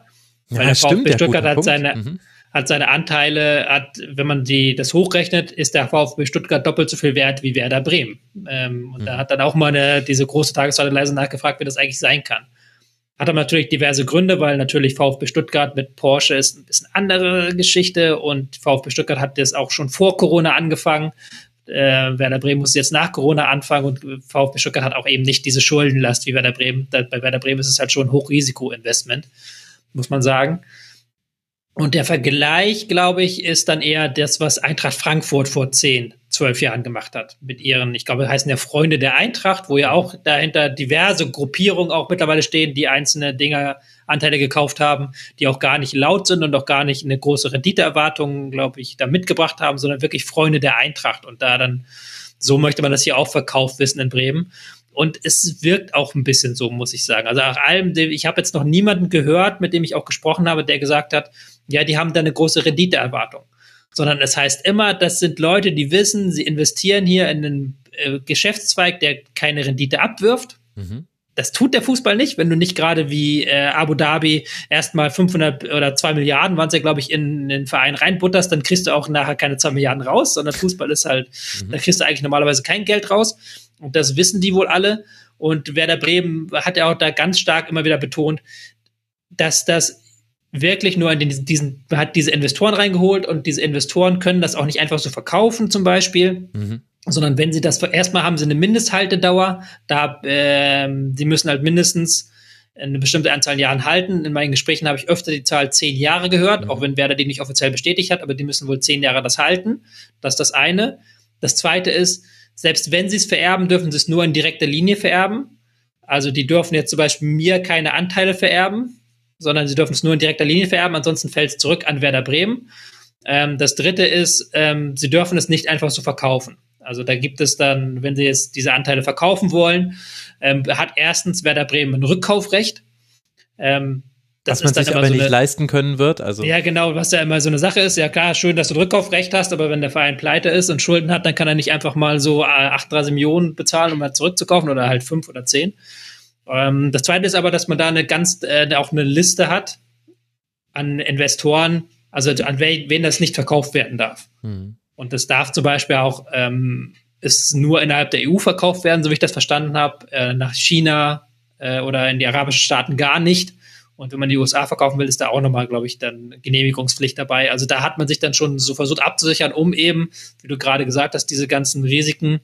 Weil ja, der VfB Stuttgart hat seine, mhm. hat seine Anteile, hat, wenn man die, das hochrechnet, ist der VfB Stuttgart doppelt so viel wert wie Werder Bremen. Ähm, und mhm. da hat dann auch mal eine, diese große Tageszeitung leise nachgefragt, wie das eigentlich sein kann. Hat aber natürlich diverse Gründe, weil natürlich VfB Stuttgart mit Porsche ist ein bisschen andere Geschichte und VfB Stuttgart hat das auch schon vor Corona angefangen. Äh, Werder Bremen muss jetzt nach Corona anfangen und VfB Stuttgart hat auch eben nicht diese Schuldenlast wie Werder Bremen. Da, bei Werder Bremen ist es halt schon ein Hochrisiko-Investment muss man sagen. Und der Vergleich, glaube ich, ist dann eher das, was Eintracht Frankfurt vor zehn, zwölf Jahren gemacht hat. Mit ihren, ich glaube, heißen ja Freunde der Eintracht, wo ja auch dahinter diverse Gruppierungen auch mittlerweile stehen, die einzelne Dinger, Anteile gekauft haben, die auch gar nicht laut sind und auch gar nicht eine große Renditeerwartung, glaube ich, da mitgebracht haben, sondern wirklich Freunde der Eintracht. Und da dann, so möchte man das hier auch verkauft wissen in Bremen. Und es wirkt auch ein bisschen so, muss ich sagen. Also nach allem, ich habe jetzt noch niemanden gehört, mit dem ich auch gesprochen habe, der gesagt hat, ja, die haben da eine große Renditeerwartung. Sondern es heißt immer, das sind Leute, die wissen, sie investieren hier in einen äh, Geschäftszweig, der keine Rendite abwirft. Mhm. Das tut der Fußball nicht, wenn du nicht gerade wie äh, Abu Dhabi erstmal 500 oder 2 Milliarden, waren es ja, glaube ich, in, in den Verein reinbutterst, dann kriegst du auch nachher keine 2 Milliarden raus, sondern Fußball ist halt, mhm. da kriegst du eigentlich normalerweise kein Geld raus. Und das wissen die wohl alle. Und Werder Bremen hat ja auch da ganz stark immer wieder betont, dass das wirklich nur in den, diesen, hat diese Investoren reingeholt und diese Investoren können das auch nicht einfach so verkaufen, zum Beispiel. Mhm. Sondern wenn sie das erstmal haben sie eine Mindesthaltedauer, da ähm, sie müssen halt mindestens eine bestimmte Anzahl Jahren halten. In meinen Gesprächen habe ich öfter die Zahl zehn Jahre gehört, mhm. auch wenn Werder die nicht offiziell bestätigt hat, aber die müssen wohl zehn Jahre das halten. Das ist das eine. Das zweite ist, selbst wenn sie es vererben, dürfen sie es nur in direkter Linie vererben. Also die dürfen jetzt zum Beispiel mir keine Anteile vererben, sondern sie dürfen es nur in direkter Linie vererben, ansonsten fällt es zurück an Werder Bremen. Ähm, das dritte ist, ähm, sie dürfen es nicht einfach so verkaufen. Also da gibt es dann, wenn sie jetzt diese Anteile verkaufen wollen, ähm, hat erstens Werder Bremen ein Rückkaufrecht. Ähm, das was man sich aber so nicht eine, leisten können wird. Also. Ja, genau, was ja immer so eine Sache ist. Ja, klar, schön, dass du Rückkaufrecht hast, aber wenn der Verein pleite ist und Schulden hat, dann kann er nicht einfach mal so 38 äh, Millionen bezahlen, um mal zurückzukaufen oder halt fünf oder zehn. Ähm, das zweite ist aber, dass man da eine ganz, äh, auch eine Liste hat an Investoren, also an wen, wen das nicht verkauft werden darf. Mhm. Und das darf zum Beispiel auch, ähm, ist nur innerhalb der EU verkauft werden, so wie ich das verstanden habe, äh, nach China äh, oder in die arabischen Staaten gar nicht. Und wenn man die USA verkaufen will, ist da auch nochmal, glaube ich, dann Genehmigungspflicht dabei. Also da hat man sich dann schon so versucht abzusichern, um eben, wie du gerade gesagt hast, diese ganzen Risiken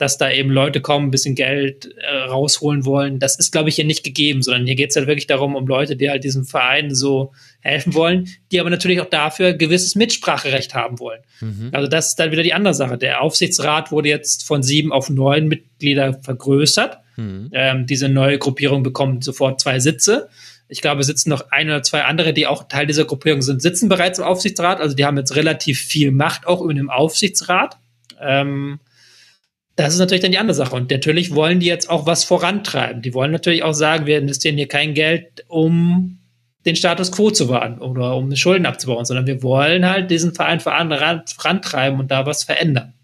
dass da eben Leute kommen, ein bisschen Geld äh, rausholen wollen. Das ist, glaube ich, hier nicht gegeben, sondern hier geht es halt wirklich darum, um Leute, die halt diesem Verein so helfen wollen, die aber natürlich auch dafür gewisses Mitspracherecht haben wollen. Mhm. Also das ist dann wieder die andere Sache. Der Aufsichtsrat wurde jetzt von sieben auf neun Mitglieder vergrößert. Mhm. Ähm, diese neue Gruppierung bekommt sofort zwei Sitze. Ich glaube, sitzen noch ein oder zwei andere, die auch Teil dieser Gruppierung sind, sitzen bereits im Aufsichtsrat. Also die haben jetzt relativ viel Macht auch über dem Aufsichtsrat. Ähm, das ist natürlich dann die andere Sache. Und natürlich wollen die jetzt auch was vorantreiben. Die wollen natürlich auch sagen, wir investieren hier kein Geld, um den Status quo zu wahren oder um Schulden abzubauen, sondern wir wollen halt diesen Verein vorantreiben und da was verändern.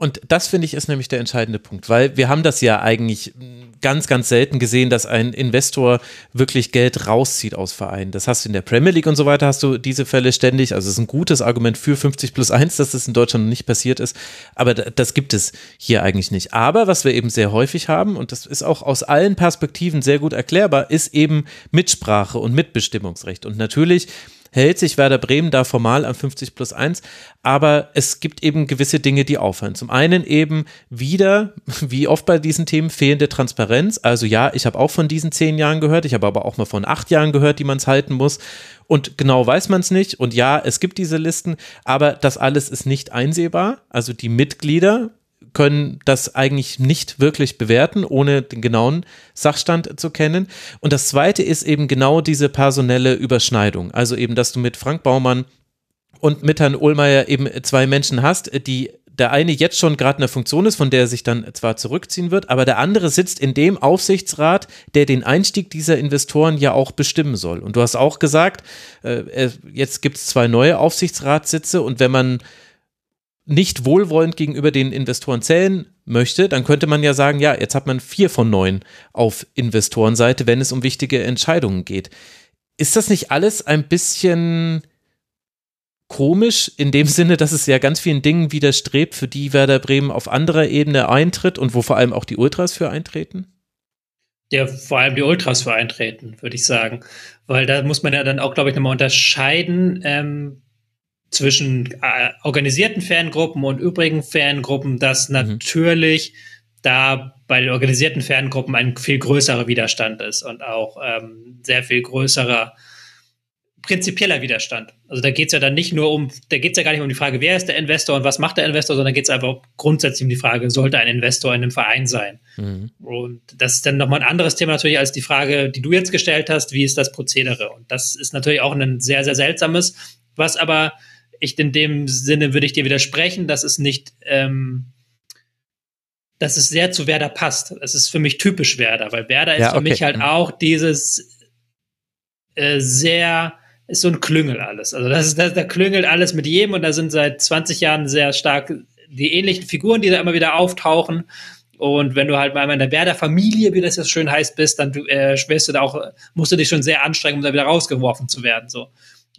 Und das finde ich ist nämlich der entscheidende Punkt, weil wir haben das ja eigentlich ganz, ganz selten gesehen, dass ein Investor wirklich Geld rauszieht aus Vereinen. Das hast du in der Premier League und so weiter, hast du diese Fälle ständig. Also es ist ein gutes Argument für 50 plus 1, dass das in Deutschland noch nicht passiert ist. Aber das gibt es hier eigentlich nicht. Aber was wir eben sehr häufig haben, und das ist auch aus allen Perspektiven sehr gut erklärbar, ist eben Mitsprache und Mitbestimmungsrecht. Und natürlich hält sich Werder Bremen da formal am 50 plus 1, aber es gibt eben gewisse Dinge, die auffallen. Zum einen eben wieder, wie oft bei diesen Themen, fehlende Transparenz. Also ja, ich habe auch von diesen zehn Jahren gehört, ich habe aber auch mal von acht Jahren gehört, die man es halten muss. Und genau weiß man es nicht. Und ja, es gibt diese Listen, aber das alles ist nicht einsehbar. Also die Mitglieder können das eigentlich nicht wirklich bewerten, ohne den genauen Sachstand zu kennen. Und das Zweite ist eben genau diese personelle Überschneidung. Also eben, dass du mit Frank Baumann und mit Herrn Ohlmeier eben zwei Menschen hast, die der eine jetzt schon gerade eine Funktion ist, von der er sich dann zwar zurückziehen wird, aber der andere sitzt in dem Aufsichtsrat, der den Einstieg dieser Investoren ja auch bestimmen soll. Und du hast auch gesagt, äh, jetzt gibt es zwei neue Aufsichtsratssitze und wenn man nicht wohlwollend gegenüber den Investoren zählen möchte, dann könnte man ja sagen, ja, jetzt hat man vier von neun auf Investorenseite, wenn es um wichtige Entscheidungen geht. Ist das nicht alles ein bisschen komisch in dem Sinne, dass es ja ganz vielen Dingen widerstrebt, für die Werder Bremen auf anderer Ebene eintritt und wo vor allem auch die Ultras für eintreten? Ja, vor allem die Ultras für eintreten, würde ich sagen. Weil da muss man ja dann auch, glaube ich, nochmal unterscheiden, ähm, zwischen äh, organisierten Fangruppen und übrigen Fangruppen, dass mhm. natürlich da bei den organisierten Fangruppen ein viel größerer Widerstand ist und auch ähm, sehr viel größerer prinzipieller Widerstand. Also da geht es ja dann nicht nur um, da geht es ja gar nicht um die Frage, wer ist der Investor und was macht der Investor, sondern geht es einfach grundsätzlich um die Frage, sollte ein Investor in einem Verein sein? Mhm. Und das ist dann nochmal ein anderes Thema natürlich als die Frage, die du jetzt gestellt hast, wie ist das Prozedere? Und das ist natürlich auch ein sehr, sehr seltsames, was aber ich in dem Sinne würde ich dir widersprechen, dass es nicht, ähm, dass es sehr zu Werder passt. Es ist für mich typisch Werder, weil Werder ist ja, okay. für mich halt mhm. auch dieses äh, sehr, ist so ein Klüngel alles. Also das ist, das, da klüngelt alles mit jedem und da sind seit 20 Jahren sehr stark die ähnlichen Figuren, die da immer wieder auftauchen. Und wenn du halt mal in der Werder-Familie, wie das jetzt schön heißt, bist, dann äh, wirst du da auch, musst du dich schon sehr anstrengen, um da wieder rausgeworfen zu werden. So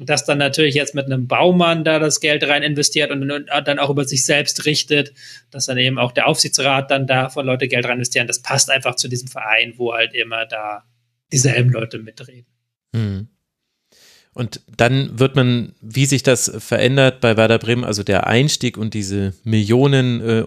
das dann natürlich jetzt mit einem Baumann da das Geld rein investiert und, und, dann auch über sich selbst richtet, dass dann eben auch der Aufsichtsrat dann da von Leute Geld rein investieren. Das passt einfach zu diesem Verein, wo halt immer da dieselben Leute mitreden. Hm. Und dann wird man, wie sich das verändert bei Werder Bremen, also der Einstieg und diese Millionen äh,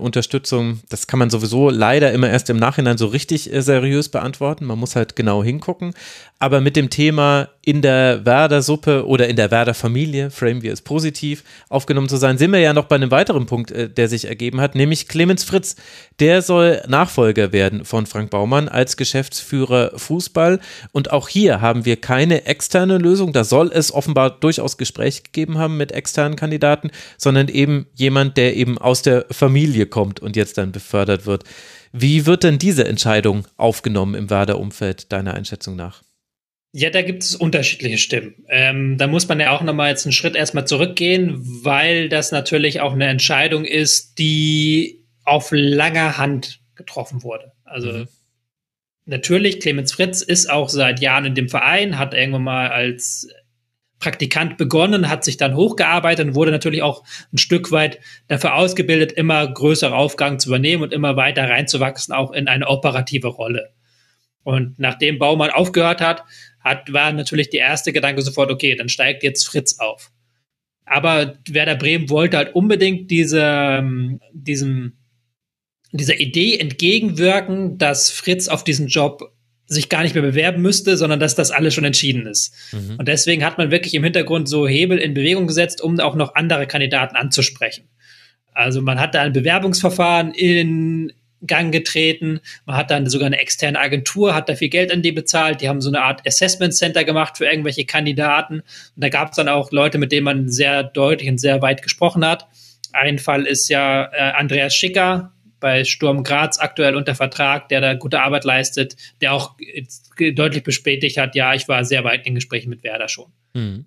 das kann man sowieso leider immer erst im Nachhinein so richtig äh, seriös beantworten. Man muss halt genau hingucken. Aber mit dem Thema in der Werder-Suppe oder in der Werder-Familie, framen wir es positiv, aufgenommen zu sein, sind wir ja noch bei einem weiteren Punkt, äh, der sich ergeben hat, nämlich Clemens Fritz. Der soll Nachfolger werden von Frank Baumann als Geschäftsführer Fußball. Und auch hier haben wir keine externe Lösung. Da soll es offenbar durchaus Gespräche gegeben haben mit externen Kandidaten, sondern eben jemand, der eben aus der Familie kommt und jetzt dann befördert wird. Wie wird denn diese Entscheidung aufgenommen im Werder-Umfeld deiner Einschätzung nach? Ja, da gibt es unterschiedliche Stimmen. Ähm, da muss man ja auch nochmal jetzt einen Schritt erstmal zurückgehen, weil das natürlich auch eine Entscheidung ist, die auf langer Hand getroffen wurde. Also mhm. natürlich, Clemens Fritz ist auch seit Jahren in dem Verein, hat irgendwann mal als Praktikant begonnen, hat sich dann hochgearbeitet und wurde natürlich auch ein Stück weit dafür ausgebildet, immer größere Aufgaben zu übernehmen und immer weiter reinzuwachsen, auch in eine operative Rolle. Und nachdem Baumann aufgehört hat, hat, war natürlich der erste Gedanke sofort, okay, dann steigt jetzt Fritz auf. Aber Werder Bremen wollte halt unbedingt diese, ähm, diesem dieser Idee entgegenwirken, dass Fritz auf diesen Job sich gar nicht mehr bewerben müsste, sondern dass das alles schon entschieden ist. Mhm. Und deswegen hat man wirklich im Hintergrund so Hebel in Bewegung gesetzt, um auch noch andere Kandidaten anzusprechen. Also man hat da ein Bewerbungsverfahren in Gang getreten. Man hat dann sogar eine externe Agentur, hat da viel Geld an die bezahlt. Die haben so eine Art Assessment Center gemacht für irgendwelche Kandidaten. Und da gab es dann auch Leute, mit denen man sehr deutlich und sehr weit gesprochen hat. Ein Fall ist ja äh, Andreas Schicker, bei Sturm Graz aktuell unter Vertrag, der da gute Arbeit leistet, der auch deutlich bestätigt hat, ja, ich war sehr weit in Gesprächen mit Werder schon. Mhm.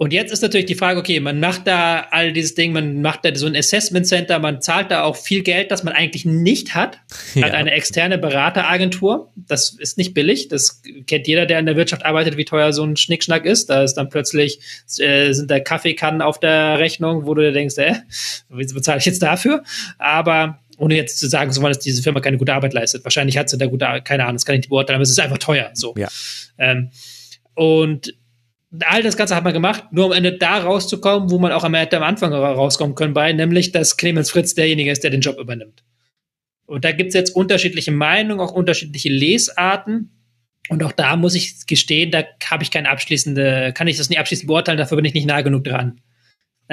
Und jetzt ist natürlich die Frage, okay, man macht da all dieses Ding, man macht da so ein Assessment Center, man zahlt da auch viel Geld, das man eigentlich nicht hat, ja. hat eine externe Berateragentur. Das ist nicht billig. Das kennt jeder, der in der Wirtschaft arbeitet, wie teuer so ein Schnickschnack ist. Da ist dann plötzlich, äh, sind da Kaffeekannen auf der Rechnung, wo du dir denkst, äh, wieso bezahle ich jetzt dafür? Aber ohne jetzt zu sagen, so dass diese Firma keine gute Arbeit leistet. Wahrscheinlich hat sie da gute Arbeit, keine Ahnung, das kann ich nicht beurteilen, aber es ist einfach teuer. So. Ja. Ähm, und all das Ganze hat man gemacht, nur um am Ende da rauszukommen, wo man auch am, am Anfang rauskommen können bei, nämlich, dass Clemens Fritz derjenige ist, der den Job übernimmt. Und da gibt's jetzt unterschiedliche Meinungen, auch unterschiedliche Lesarten. Und auch da muss ich gestehen, da habe ich keine abschließende, kann ich das nicht abschließend beurteilen, dafür bin ich nicht nah genug dran.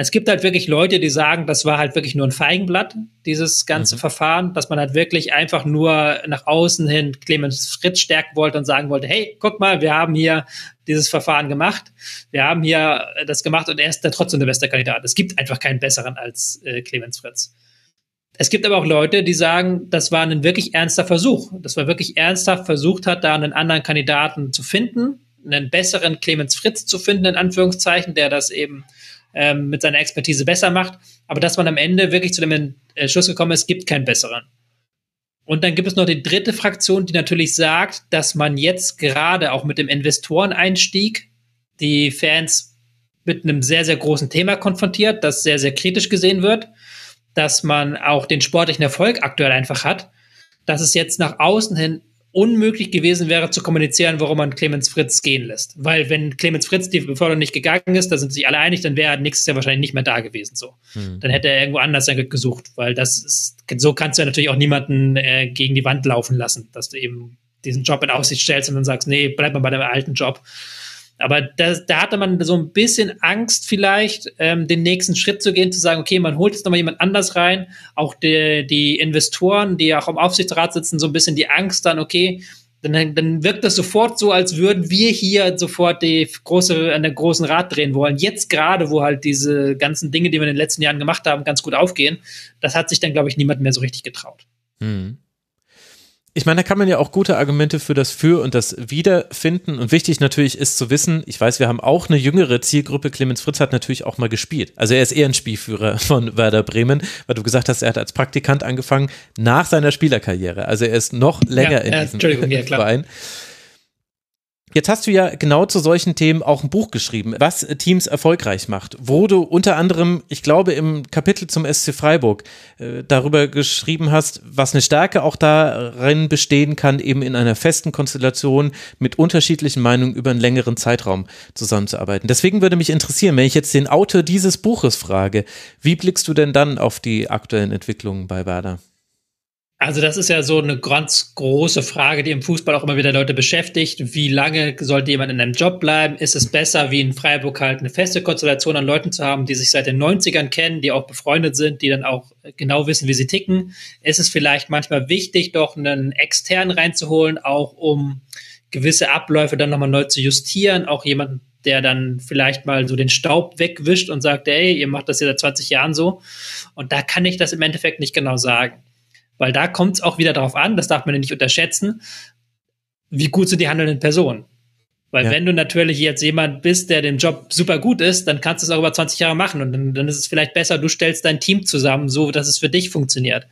Es gibt halt wirklich Leute, die sagen, das war halt wirklich nur ein Feigenblatt, dieses ganze mhm. Verfahren, dass man halt wirklich einfach nur nach außen hin Clemens Fritz stärken wollte und sagen wollte, hey, guck mal, wir haben hier dieses Verfahren gemacht, wir haben hier das gemacht und er ist dann trotzdem der beste Kandidat. Es gibt einfach keinen besseren als äh, Clemens Fritz. Es gibt aber auch Leute, die sagen, das war ein wirklich ernster Versuch. Das war wirklich ernsthaft versucht hat, da einen anderen Kandidaten zu finden, einen besseren Clemens Fritz zu finden, in Anführungszeichen, der das eben ähm, mit seiner Expertise besser macht, aber dass man am Ende wirklich zu dem äh, Schluss gekommen ist, gibt keinen besseren. Und dann gibt es noch die dritte Fraktion, die natürlich sagt, dass man jetzt gerade auch mit dem Investoreneinstieg die Fans mit einem sehr, sehr großen Thema konfrontiert, das sehr, sehr kritisch gesehen wird, dass man auch den sportlichen Erfolg aktuell einfach hat, dass es jetzt nach außen hin unmöglich gewesen wäre zu kommunizieren, warum man Clemens Fritz gehen lässt. Weil wenn Clemens Fritz die Beförderung nicht gegangen ist, da sind sich alle einig, dann wäre er nächstes Jahr wahrscheinlich nicht mehr da gewesen. So, hm. dann hätte er irgendwo anders gesucht, weil das ist so kannst du ja natürlich auch niemanden äh, gegen die Wand laufen lassen, dass du eben diesen Job in Aussicht stellst und dann sagst, nee, bleib mal bei deinem alten Job. Aber das, da hatte man so ein bisschen Angst vielleicht, ähm, den nächsten Schritt zu gehen, zu sagen, okay, man holt jetzt nochmal jemand anders rein. Auch die, die Investoren, die auch im Aufsichtsrat sitzen, so ein bisschen die Angst dann, okay, dann, dann wirkt das sofort so, als würden wir hier sofort die große, an der großen Rad drehen wollen. Jetzt gerade, wo halt diese ganzen Dinge, die wir in den letzten Jahren gemacht haben, ganz gut aufgehen, das hat sich dann, glaube ich, niemand mehr so richtig getraut. Hm. Ich meine, da kann man ja auch gute Argumente für das Für und das Wider finden. Und wichtig natürlich ist zu wissen, ich weiß, wir haben auch eine jüngere Zielgruppe. Clemens Fritz hat natürlich auch mal gespielt. Also er ist eher ein Spielführer von Werder Bremen, weil du gesagt hast, er hat als Praktikant angefangen nach seiner Spielerkarriere. Also er ist noch länger ja, in diesem ja, Verein. Jetzt hast du ja genau zu solchen Themen auch ein Buch geschrieben, was Teams erfolgreich macht, wo du unter anderem, ich glaube, im Kapitel zum SC Freiburg äh, darüber geschrieben hast, was eine Stärke auch darin bestehen kann, eben in einer festen Konstellation mit unterschiedlichen Meinungen über einen längeren Zeitraum zusammenzuarbeiten. Deswegen würde mich interessieren, wenn ich jetzt den Autor dieses Buches frage, wie blickst du denn dann auf die aktuellen Entwicklungen bei Werder? Also das ist ja so eine ganz große Frage, die im Fußball auch immer wieder Leute beschäftigt. Wie lange sollte jemand in einem Job bleiben? Ist es besser, wie in Freiburg halt eine feste Konstellation an Leuten zu haben, die sich seit den 90ern kennen, die auch befreundet sind, die dann auch genau wissen, wie sie ticken? Ist es vielleicht manchmal wichtig, doch einen externen reinzuholen, auch um gewisse Abläufe dann nochmal neu zu justieren? Auch jemanden, der dann vielleicht mal so den Staub wegwischt und sagt, ey, ihr macht das ja seit 20 Jahren so. Und da kann ich das im Endeffekt nicht genau sagen. Weil da kommt es auch wieder darauf an, das darf man nicht unterschätzen, wie gut sind die handelnden Personen. Weil ja. wenn du natürlich jetzt jemand bist, der dem Job super gut ist, dann kannst du es auch über 20 Jahre machen und dann, dann ist es vielleicht besser, du stellst dein Team zusammen, so dass es für dich funktioniert.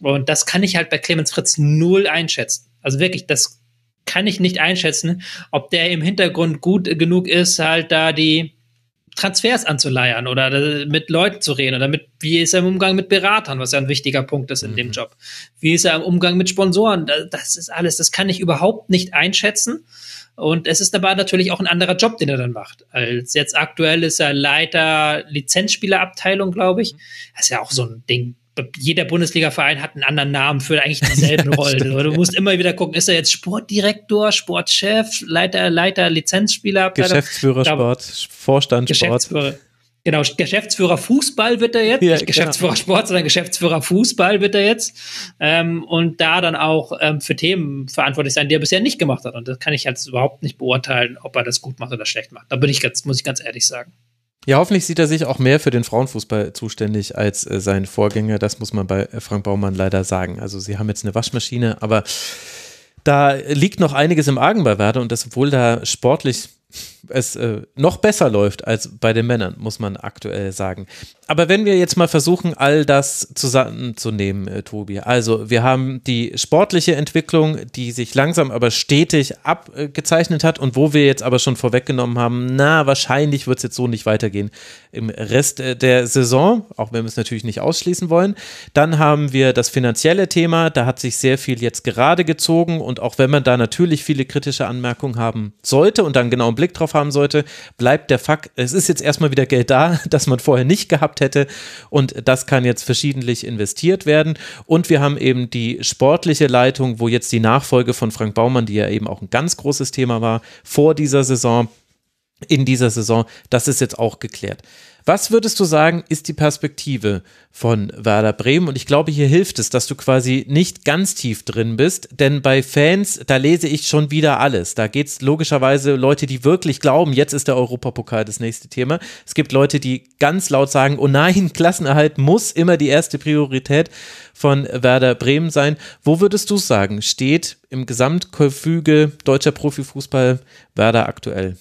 Und das kann ich halt bei Clemens Fritz null einschätzen. Also wirklich, das kann ich nicht einschätzen, ob der im Hintergrund gut genug ist, halt da die Transfers anzuleiern oder mit Leuten zu reden oder mit, wie ist er im Umgang mit Beratern, was ja ein wichtiger Punkt ist in mhm. dem Job. Wie ist er im Umgang mit Sponsoren? Das ist alles, das kann ich überhaupt nicht einschätzen. Und es ist aber natürlich auch ein anderer Job, den er dann macht. Als jetzt aktuell ist er Leiter Lizenzspielerabteilung, glaube ich. Das ist ja auch so ein Ding. Jeder Bundesliga-Verein hat einen anderen Namen für eigentlich dieselben Rollen. Stimmt, du musst immer wieder gucken, ist er jetzt Sportdirektor, Sportchef, Leiter, Leiter, Lizenzspieler, Geschäftsführer Sport, Vorstand Geschäftsführer. Sport. Genau, Geschäftsführer Fußball wird er jetzt, ja, nicht Geschäftsführer genau. Sport, sondern Geschäftsführer Fußball wird er jetzt. Ähm, und da dann auch ähm, für Themen verantwortlich sein, die er bisher nicht gemacht hat. Und das kann ich jetzt überhaupt nicht beurteilen, ob er das gut macht oder schlecht macht. Da bin ich ganz, muss ich ganz ehrlich sagen. Ja, hoffentlich sieht er sich auch mehr für den Frauenfußball zuständig als äh, sein Vorgänger. Das muss man bei Frank Baumann leider sagen. Also sie haben jetzt eine Waschmaschine, aber da liegt noch einiges im Argen bei Werder und das, obwohl da sportlich es äh, noch besser läuft als bei den Männern, muss man aktuell sagen. Aber wenn wir jetzt mal versuchen, all das zusammenzunehmen, äh, Tobi. Also, wir haben die sportliche Entwicklung, die sich langsam aber stetig abgezeichnet hat und wo wir jetzt aber schon vorweggenommen haben, na, wahrscheinlich wird es jetzt so nicht weitergehen im Rest äh, der Saison, auch wenn wir es natürlich nicht ausschließen wollen. Dann haben wir das finanzielle Thema, da hat sich sehr viel jetzt gerade gezogen und auch wenn man da natürlich viele kritische Anmerkungen haben sollte und dann genau einen Blick drauf haben sollte, bleibt der Fakt, es ist jetzt erstmal wieder Geld da, das man vorher nicht gehabt hätte. Und das kann jetzt verschiedentlich investiert werden. Und wir haben eben die sportliche Leitung, wo jetzt die Nachfolge von Frank Baumann, die ja eben auch ein ganz großes Thema war, vor dieser Saison, in dieser Saison, das ist jetzt auch geklärt. Was würdest du sagen, ist die Perspektive von Werder Bremen? Und ich glaube, hier hilft es, dass du quasi nicht ganz tief drin bist, denn bei Fans, da lese ich schon wieder alles. Da geht es logischerweise Leute, die wirklich glauben, jetzt ist der Europapokal das nächste Thema. Es gibt Leute, die ganz laut sagen, oh nein, Klassenerhalt muss immer die erste Priorität von Werder Bremen sein. Wo würdest du sagen, steht im Gesamtgefüge deutscher Profifußball Werder aktuell?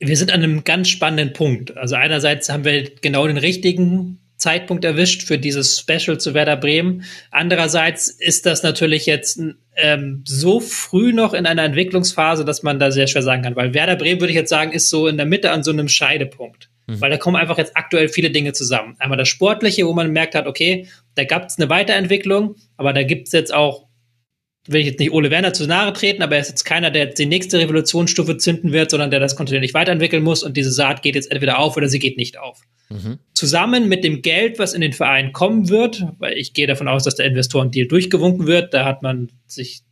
Wir sind an einem ganz spannenden Punkt. Also einerseits haben wir genau den richtigen Zeitpunkt erwischt für dieses Special zu Werder Bremen. Andererseits ist das natürlich jetzt ähm, so früh noch in einer Entwicklungsphase, dass man da sehr schwer sagen kann. Weil Werder Bremen, würde ich jetzt sagen, ist so in der Mitte an so einem Scheidepunkt. Mhm. Weil da kommen einfach jetzt aktuell viele Dinge zusammen. Einmal das Sportliche, wo man merkt hat, okay, da gab es eine Weiterentwicklung, aber da gibt es jetzt auch will ich jetzt nicht Ole Werner zu nahe treten, aber er ist jetzt keiner, der die nächste Revolutionsstufe zünden wird, sondern der das kontinuierlich weiterentwickeln muss und diese Saat geht jetzt entweder auf oder sie geht nicht auf. Mhm. Zusammen mit dem Geld, was in den Verein kommen wird, weil ich gehe davon aus, dass der Investoren-Deal durchgewunken wird, da hat man sich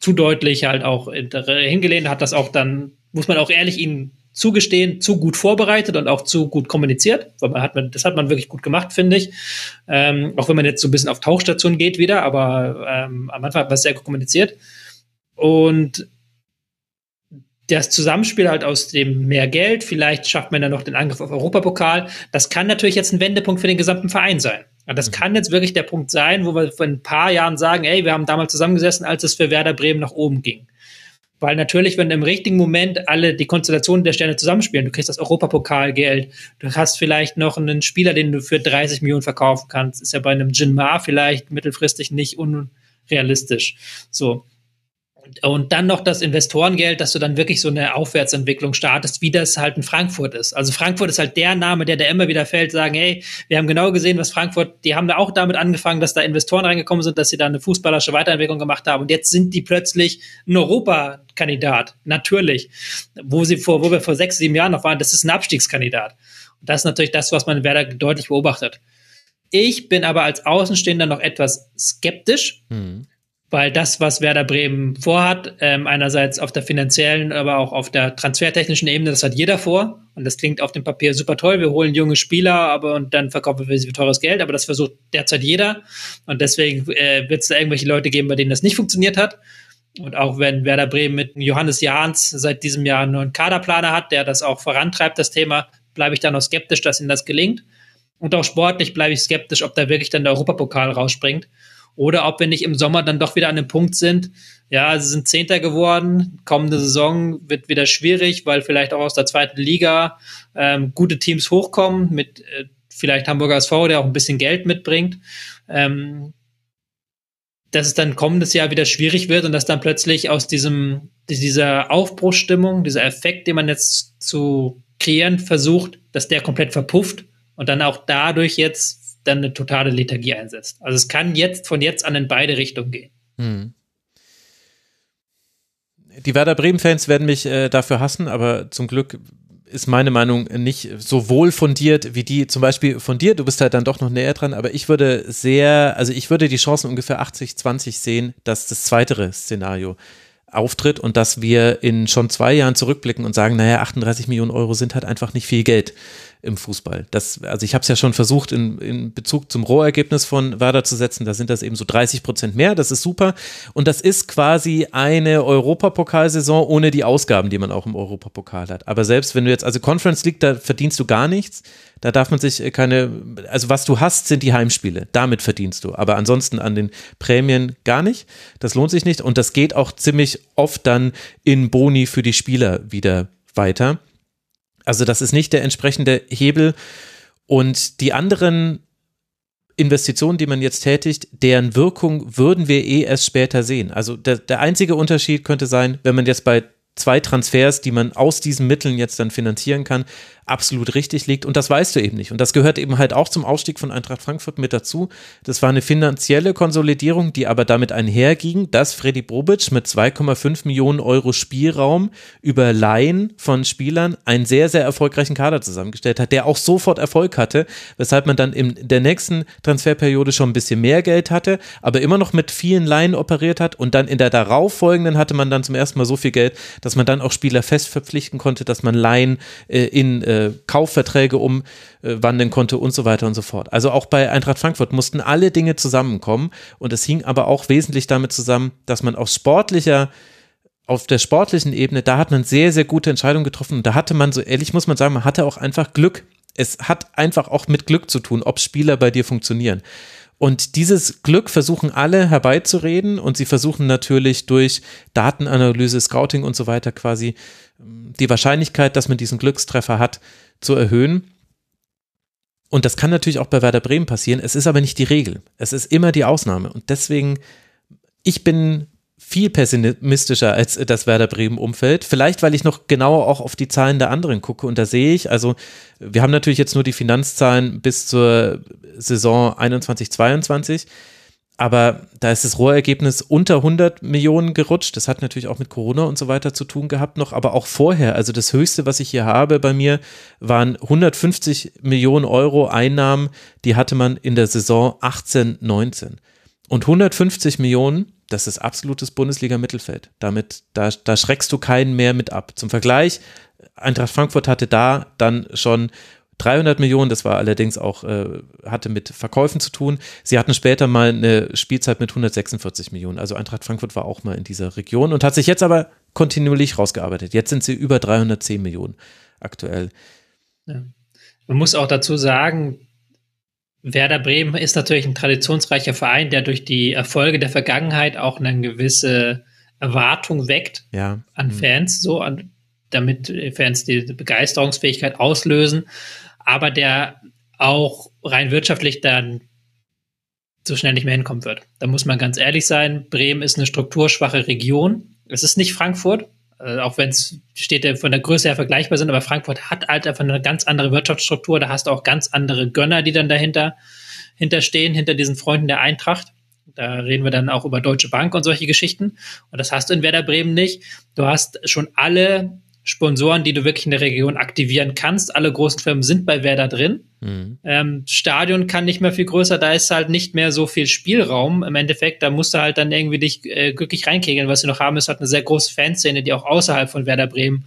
zu deutlich halt auch hingelehnt, hat das auch dann, muss man auch ehrlich ihnen zugestehen, zu gut vorbereitet und auch zu gut kommuniziert. Weil man hat man, das hat man wirklich gut gemacht, finde ich. Ähm, auch wenn man jetzt so ein bisschen auf Tauchstation geht wieder, aber ähm, am Anfang hat man es sehr gut kommuniziert. Und das Zusammenspiel halt aus dem mehr Geld, vielleicht schafft man dann noch den Angriff auf Europapokal. Das kann natürlich jetzt ein Wendepunkt für den gesamten Verein sein. Das kann jetzt wirklich der Punkt sein, wo wir vor ein paar Jahren sagen, ey, wir haben damals zusammengesessen, als es für Werder Bremen nach oben ging. Weil natürlich, wenn im richtigen Moment alle die Konstellationen der Sterne zusammenspielen, du kriegst das Europapokalgeld, du hast vielleicht noch einen Spieler, den du für 30 Millionen verkaufen kannst, ist ja bei einem Jin Ma vielleicht mittelfristig nicht unrealistisch. So und dann noch das Investorengeld, dass du dann wirklich so eine Aufwärtsentwicklung startest, wie das halt in Frankfurt ist. Also Frankfurt ist halt der Name, der da immer wieder fällt, sagen, hey, wir haben genau gesehen, was Frankfurt, die haben da auch damit angefangen, dass da Investoren reingekommen sind, dass sie da eine fußballerische Weiterentwicklung gemacht haben und jetzt sind die plötzlich ein Europakandidat, natürlich. Wo sie vor, wo wir vor sechs, sieben Jahren noch waren, das ist ein Abstiegskandidat. Und das ist natürlich das, was man Werder deutlich beobachtet. Ich bin aber als Außenstehender noch etwas skeptisch. Mhm weil das, was Werder Bremen vorhat, ähm, einerseits auf der finanziellen, aber auch auf der transfertechnischen Ebene, das hat jeder vor. Und das klingt auf dem Papier super toll. Wir holen junge Spieler, aber und dann verkaufen wir sie für teures Geld. Aber das versucht derzeit jeder. Und deswegen äh, wird es da irgendwelche Leute geben, bei denen das nicht funktioniert hat. Und auch wenn Werder Bremen mit Johannes Jahns seit diesem Jahr einen neuen Kaderplaner hat, der das auch vorantreibt, das Thema, bleibe ich da noch skeptisch, dass ihnen das gelingt. Und auch sportlich bleibe ich skeptisch, ob da wirklich dann der Europapokal rausspringt oder ob wir nicht im Sommer dann doch wieder an dem Punkt sind, ja, sie sind Zehnter geworden, kommende Saison wird wieder schwierig, weil vielleicht auch aus der zweiten Liga ähm, gute Teams hochkommen, mit äh, vielleicht Hamburger SV, der auch ein bisschen Geld mitbringt. Ähm, dass es dann kommendes Jahr wieder schwierig wird und dass dann plötzlich aus diesem, dieser Aufbruchsstimmung, dieser Effekt, den man jetzt zu kreieren versucht, dass der komplett verpufft und dann auch dadurch jetzt dann eine totale Lethargie einsetzt. Also es kann jetzt von jetzt an in beide Richtungen gehen. Hm. Die Werder Bremen-Fans werden mich äh, dafür hassen, aber zum Glück ist meine Meinung nicht so wohl fundiert wie die zum Beispiel von dir. Du bist halt dann doch noch näher dran, aber ich würde sehr, also ich würde die Chancen ungefähr 80-20 sehen, dass das zweitere Szenario auftritt und dass wir in schon zwei Jahren zurückblicken und sagen, naja, 38 Millionen Euro sind halt einfach nicht viel Geld im Fußball. Das, also ich habe es ja schon versucht, in, in Bezug zum Rohergebnis von Werder zu setzen. Da sind das eben so 30 Prozent mehr. Das ist super. Und das ist quasi eine Europapokalsaison ohne die Ausgaben, die man auch im Europapokal hat. Aber selbst wenn du jetzt, also Conference League, da verdienst du gar nichts. Da darf man sich keine, also was du hast, sind die Heimspiele. Damit verdienst du. Aber ansonsten an den Prämien gar nicht. Das lohnt sich nicht. Und das geht auch ziemlich oft dann in Boni für die Spieler wieder weiter. Also das ist nicht der entsprechende Hebel. Und die anderen Investitionen, die man jetzt tätigt, deren Wirkung würden wir eh erst später sehen. Also der, der einzige Unterschied könnte sein, wenn man jetzt bei zwei Transfers, die man aus diesen Mitteln jetzt dann finanzieren kann, absolut richtig liegt. Und das weißt du eben nicht. Und das gehört eben halt auch zum Ausstieg von Eintracht Frankfurt mit dazu. Das war eine finanzielle Konsolidierung, die aber damit einherging, dass Freddy Bobic mit 2,5 Millionen Euro Spielraum über Laien von Spielern einen sehr, sehr erfolgreichen Kader zusammengestellt hat, der auch sofort Erfolg hatte, weshalb man dann in der nächsten Transferperiode schon ein bisschen mehr Geld hatte, aber immer noch mit vielen Laien operiert hat. Und dann in der darauffolgenden hatte man dann zum ersten Mal so viel Geld, dass man dann auch Spieler fest verpflichten konnte, dass man Laien äh, in äh, äh, Kaufverträge umwandeln konnte und so weiter und so fort. Also auch bei Eintracht Frankfurt mussten alle Dinge zusammenkommen und es hing aber auch wesentlich damit zusammen, dass man aus sportlicher auf der sportlichen Ebene, da hat man sehr, sehr gute Entscheidungen getroffen und da hatte man, so ehrlich muss man sagen, man hatte auch einfach Glück. Es hat einfach auch mit Glück zu tun, ob Spieler bei dir funktionieren. Und dieses Glück versuchen alle herbeizureden und sie versuchen natürlich durch Datenanalyse, Scouting und so weiter quasi die Wahrscheinlichkeit, dass man diesen Glückstreffer hat, zu erhöhen. Und das kann natürlich auch bei Werder Bremen passieren. Es ist aber nicht die Regel. Es ist immer die Ausnahme. Und deswegen, ich bin viel pessimistischer als das Werder Bremen Umfeld. Vielleicht, weil ich noch genauer auch auf die Zahlen der anderen gucke. Und da sehe ich, also wir haben natürlich jetzt nur die Finanzzahlen bis zur Saison 21, 22 aber da ist das Rohrergebnis unter 100 Millionen gerutscht. Das hat natürlich auch mit Corona und so weiter zu tun gehabt noch, aber auch vorher. Also das höchste, was ich hier habe bei mir, waren 150 Millionen Euro Einnahmen, die hatte man in der Saison 18, 19. Und 150 Millionen, das ist absolutes Bundesliga-Mittelfeld. Damit, da, da schreckst du keinen mehr mit ab. Zum Vergleich, Eintracht Frankfurt hatte da dann schon 300 Millionen, das war allerdings auch, äh, hatte mit Verkäufen zu tun. Sie hatten später mal eine Spielzeit mit 146 Millionen. Also Eintracht Frankfurt war auch mal in dieser Region und hat sich jetzt aber kontinuierlich rausgearbeitet. Jetzt sind sie über 310 Millionen aktuell. Ja. Man muss auch dazu sagen, Werder Bremen ist natürlich ein traditionsreicher Verein, der durch die Erfolge der Vergangenheit auch eine gewisse Erwartung weckt ja. an mhm. Fans, so an, damit Fans die Begeisterungsfähigkeit auslösen aber der auch rein wirtschaftlich dann so schnell nicht mehr hinkommen wird. Da muss man ganz ehrlich sein, Bremen ist eine strukturschwache Region. Es ist nicht Frankfurt, äh, auch wenn es Städte von der Größe her vergleichbar sind, aber Frankfurt hat halt einfach eine ganz andere Wirtschaftsstruktur. Da hast du auch ganz andere Gönner, die dann dahinter hinterstehen, hinter diesen Freunden der Eintracht. Da reden wir dann auch über Deutsche Bank und solche Geschichten. Und das hast du in Werder Bremen nicht. Du hast schon alle Sponsoren, die du wirklich in der Region aktivieren kannst. Alle großen Firmen sind bei Werder drin. Mhm. Ähm, Stadion kann nicht mehr viel größer, da ist halt nicht mehr so viel Spielraum im Endeffekt. Da musst du halt dann irgendwie dich äh, glücklich reinkegeln. Was sie noch haben, ist halt eine sehr große Fanszene, die auch außerhalb von Werder Bremen,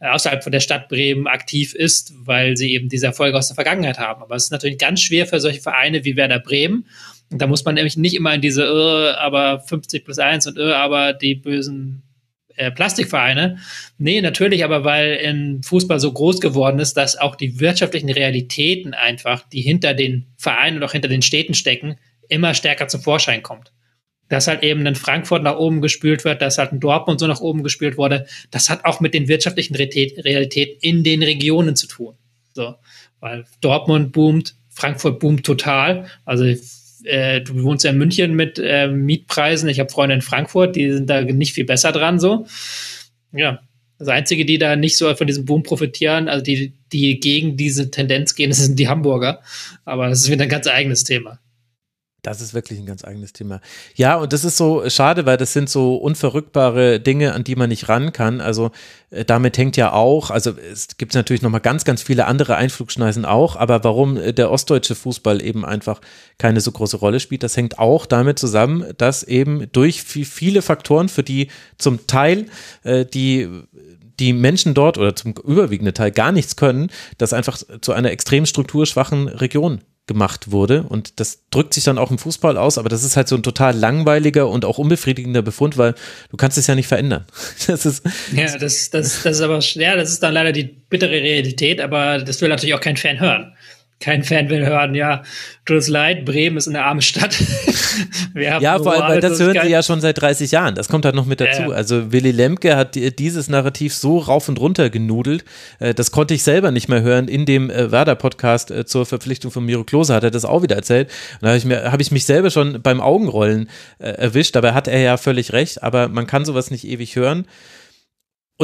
äh, außerhalb von der Stadt Bremen aktiv ist, weil sie eben diese Erfolge aus der Vergangenheit haben. Aber es ist natürlich ganz schwer für solche Vereine wie Werder Bremen. Und da muss man nämlich nicht immer in diese, äh, aber 50 plus 1 und äh, aber die bösen äh, Plastikvereine. Nee, natürlich, aber weil in Fußball so groß geworden ist, dass auch die wirtschaftlichen Realitäten einfach, die hinter den Vereinen und auch hinter den Städten stecken, immer stärker zum Vorschein kommt. Dass halt eben in Frankfurt nach oben gespült wird, dass halt in Dortmund so nach oben gespült wurde, das hat auch mit den wirtschaftlichen Realitäten in den Regionen zu tun. So, weil Dortmund boomt, Frankfurt boomt total. Also äh, du wohnst ja in München mit äh, Mietpreisen. Ich habe Freunde in Frankfurt, die sind da nicht viel besser dran so. Ja, das Einzige, die da nicht so von diesem Boom profitieren, also die, die gegen diese Tendenz gehen, das sind die Hamburger. Aber das ist wieder ein ganz eigenes Thema. Das ist wirklich ein ganz eigenes Thema. Ja, und das ist so schade, weil das sind so unverrückbare Dinge, an die man nicht ran kann. Also äh, damit hängt ja auch, also es gibt natürlich noch mal ganz, ganz viele andere Einflugschneisen auch, aber warum äh, der ostdeutsche Fußball eben einfach keine so große Rolle spielt, das hängt auch damit zusammen, dass eben durch viele Faktoren, für die zum Teil äh, die die Menschen dort oder zum überwiegenden Teil gar nichts können, das einfach zu einer extrem strukturschwachen Region gemacht wurde. Und das drückt sich dann auch im Fußball aus, aber das ist halt so ein total langweiliger und auch unbefriedigender Befund, weil du kannst es ja nicht verändern. Das ist ja, das, das, das ist aber, ja, das ist dann leider die bittere Realität, aber das will natürlich auch kein Fan hören kein Fan will hören, ja, tut es leid, Bremen ist eine arme Stadt. ja, vor allem, weil das hören sie ja schon seit 30 Jahren. Das kommt halt noch mit dazu. Ja. Also Willy Lemke hat dieses Narrativ so rauf und runter genudelt. Äh, das konnte ich selber nicht mehr hören. In dem äh, Werder-Podcast äh, zur Verpflichtung von Miro Klose hat er das auch wieder erzählt. Und da habe ich, mir, hab ich mich selber schon beim Augenrollen erwischt. Dabei hat er ja völlig recht. Aber man kann sowas nicht ewig hören.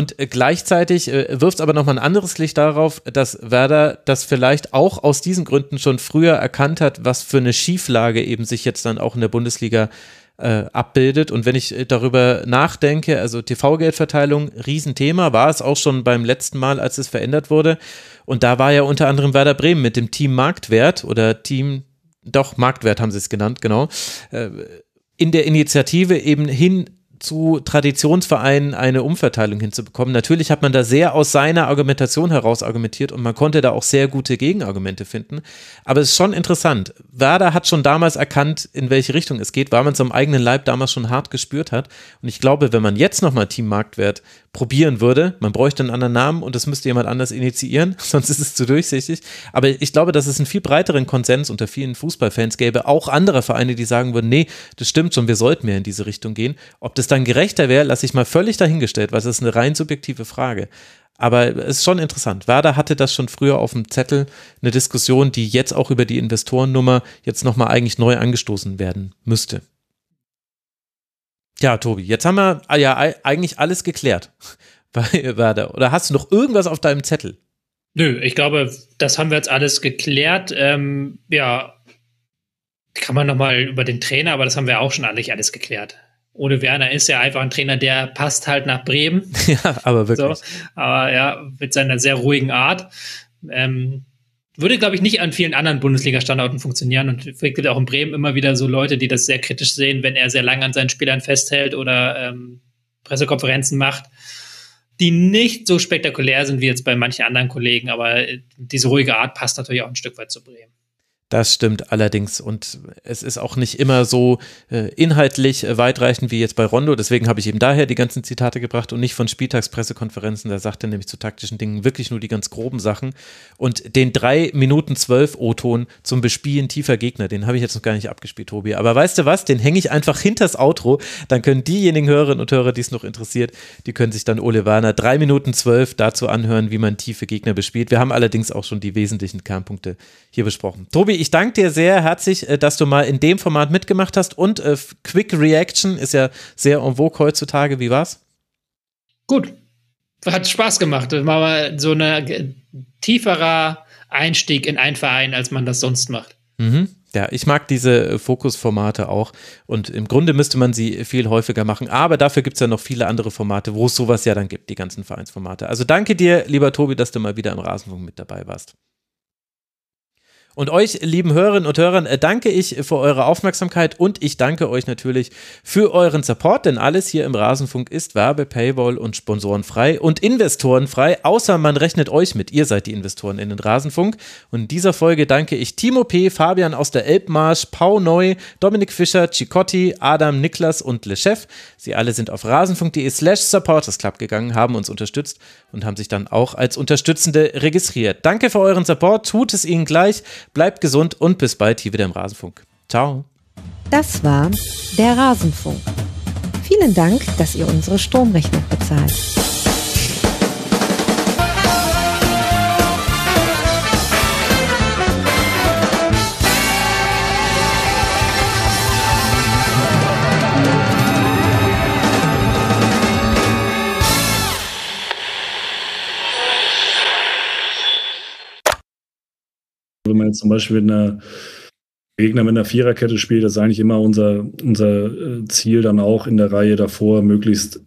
Und äh, gleichzeitig äh, wirft es aber nochmal ein anderes Licht darauf, dass Werder das vielleicht auch aus diesen Gründen schon früher erkannt hat, was für eine Schieflage eben sich jetzt dann auch in der Bundesliga äh, abbildet. Und wenn ich darüber nachdenke, also TV-Geldverteilung, Riesenthema, war es auch schon beim letzten Mal, als es verändert wurde. Und da war ja unter anderem Werder Bremen mit dem Team Marktwert oder Team, doch, Marktwert haben sie es genannt, genau, in der Initiative eben hin zu Traditionsvereinen eine Umverteilung hinzubekommen. Natürlich hat man da sehr aus seiner Argumentation heraus argumentiert und man konnte da auch sehr gute Gegenargumente finden. Aber es ist schon interessant. Werder hat schon damals erkannt, in welche Richtung es geht, weil man es am eigenen Leib damals schon hart gespürt hat. Und ich glaube, wenn man jetzt nochmal Team Marktwert probieren würde, man bräuchte einen anderen Namen und das müsste jemand anders initiieren, sonst ist es zu durchsichtig. Aber ich glaube, dass es einen viel breiteren Konsens unter vielen Fußballfans gäbe, auch andere Vereine, die sagen würden, nee, das stimmt schon, wir sollten mehr in diese Richtung gehen. Ob das dann gerechter wäre, lasse ich mal völlig dahingestellt, weil es ist eine rein subjektive Frage. Aber es ist schon interessant. Werder hatte das schon früher auf dem Zettel, eine Diskussion, die jetzt auch über die Investorennummer jetzt nochmal eigentlich neu angestoßen werden müsste. Ja, Tobi, jetzt haben wir ja eigentlich alles geklärt. Oder hast du noch irgendwas auf deinem Zettel? Nö, ich glaube, das haben wir jetzt alles geklärt. Ähm, ja, kann man nochmal über den Trainer, aber das haben wir auch schon eigentlich alles geklärt. Ole Werner ist ja einfach ein Trainer, der passt halt nach Bremen. Ja, aber wirklich. So, aber ja, mit seiner sehr ruhigen Art. Ähm, würde, glaube ich, nicht an vielen anderen Bundesliga-Standorten funktionieren. Und es gibt auch in Bremen immer wieder so Leute, die das sehr kritisch sehen, wenn er sehr lange an seinen Spielern festhält oder ähm, Pressekonferenzen macht, die nicht so spektakulär sind wie jetzt bei manchen anderen Kollegen. Aber äh, diese ruhige Art passt natürlich auch ein Stück weit zu Bremen. Das stimmt allerdings und es ist auch nicht immer so äh, inhaltlich äh, weitreichend wie jetzt bei Rondo. Deswegen habe ich eben daher die ganzen Zitate gebracht und nicht von Spieltagspressekonferenzen. Da sagt er nämlich zu taktischen Dingen wirklich nur die ganz groben Sachen. Und den drei Minuten zwölf O-Ton zum Bespielen tiefer Gegner, den habe ich jetzt noch gar nicht abgespielt, Tobi. Aber weißt du was? Den hänge ich einfach hinters Outro. Dann können diejenigen Hörerinnen und Hörer, die es noch interessiert, die können sich dann Ole Werner drei Minuten zwölf dazu anhören, wie man tiefe Gegner bespielt. Wir haben allerdings auch schon die wesentlichen Kernpunkte hier besprochen. Tobi, ich danke dir sehr herzlich, äh, dass du mal in dem Format mitgemacht hast und äh, Quick Reaction ist ja sehr en vogue heutzutage. Wie war's? Gut. Hat Spaß gemacht. War mal so ein tieferer Einstieg in einen Verein, als man das sonst macht. Mhm. Ja, ich mag diese äh, Fokusformate auch und im Grunde müsste man sie viel häufiger machen, aber dafür gibt es ja noch viele andere Formate, wo es sowas ja dann gibt, die ganzen Vereinsformate. Also danke dir, lieber Tobi, dass du mal wieder im Rasenfunk mit dabei warst. Und euch, lieben Hörerinnen und Hörern, äh, danke ich für eure Aufmerksamkeit und ich danke euch natürlich für euren Support, denn alles hier im Rasenfunk ist Werbe, Paywall und Sponsorenfrei und Investorenfrei, außer man rechnet euch mit. Ihr seid die Investoren in den Rasenfunk. Und in dieser Folge danke ich Timo P., Fabian aus der Elbmarsch, Pau Neu, Dominik Fischer, Cicotti, Adam, Niklas und Le Chef. Sie alle sind auf rasenfunk.de slash supportersclub gegangen, haben uns unterstützt und haben sich dann auch als Unterstützende registriert. Danke für euren Support, tut es ihnen gleich. Bleibt gesund und bis bald hier wieder im Rasenfunk. Ciao. Das war der Rasenfunk. Vielen Dank, dass ihr unsere Stromrechnung bezahlt. Wenn man jetzt zum Beispiel eine Gegner mit einer Viererkette spielt, das ist eigentlich immer unser, unser äh, Ziel dann auch in der Reihe davor, möglichst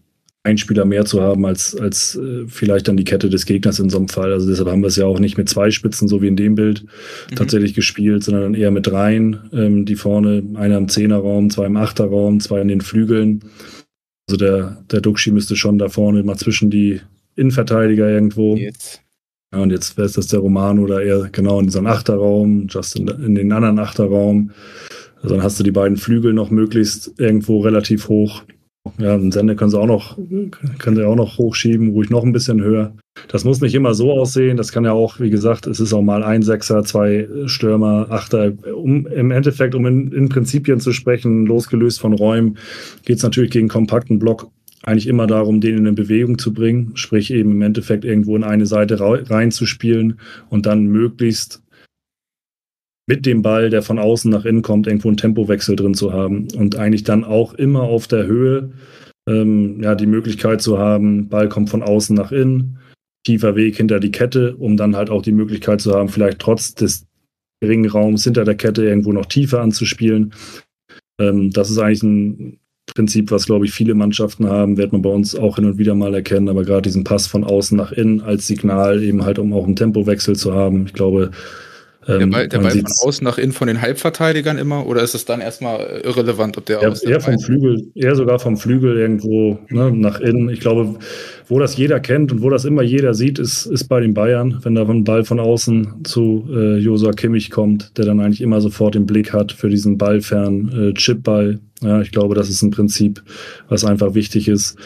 einen Spieler mehr zu haben als, als äh, vielleicht dann die Kette des Gegners in so einem Fall. Also deshalb haben wir es ja auch nicht mit zwei Spitzen, so wie in dem Bild, mhm. tatsächlich gespielt, sondern dann eher mit dreien, ähm, die vorne, einer im Zehnerraum, zwei im Achterraum, zwei in den Flügeln. Also der, der Duxi müsste schon da vorne mal zwischen die Innenverteidiger irgendwo. Jetzt. Ja, und jetzt wäre es das der Roman oder eher genau in diesem Achterraum, just in, in den anderen Achterraum. Also dann hast du die beiden Flügel noch möglichst irgendwo relativ hoch. Ja, einen Sender können sie auch noch, können sie auch noch hochschieben, ruhig noch ein bisschen höher. Das muss nicht immer so aussehen. Das kann ja auch, wie gesagt, es ist auch mal ein Sechser, zwei Stürmer, Achter. Um, Im Endeffekt, um in, in Prinzipien zu sprechen, losgelöst von Räumen, geht es natürlich gegen kompakten Block eigentlich immer darum, den in eine Bewegung zu bringen, sprich eben im Endeffekt irgendwo in eine Seite reinzuspielen und dann möglichst mit dem Ball, der von außen nach innen kommt, irgendwo einen Tempowechsel drin zu haben und eigentlich dann auch immer auf der Höhe ähm, ja, die Möglichkeit zu haben, Ball kommt von außen nach innen, tiefer Weg hinter die Kette, um dann halt auch die Möglichkeit zu haben, vielleicht trotz des geringen Raums hinter der Kette irgendwo noch tiefer anzuspielen. Ähm, das ist eigentlich ein Prinzip, was, glaube ich, viele Mannschaften haben, wird man bei uns auch hin und wieder mal erkennen, aber gerade diesen Pass von außen nach innen als Signal, eben halt, um auch einen Tempowechsel zu haben. Ich glaube, der ähm, Ball, der Ball von außen nach innen von den Halbverteidigern immer oder ist es dann erstmal irrelevant, ob der eher, eher vom Flügel, eher sogar vom Flügel irgendwo ne, nach innen. Ich glaube, wo das jeder kennt und wo das immer jeder sieht, ist, ist bei den Bayern, wenn da ein Ball von außen zu äh, Josua Kimmich kommt, der dann eigentlich immer sofort den Blick hat für diesen ballfernen äh, Chipball. Ja, ich glaube, das ist ein Prinzip, was einfach wichtig ist.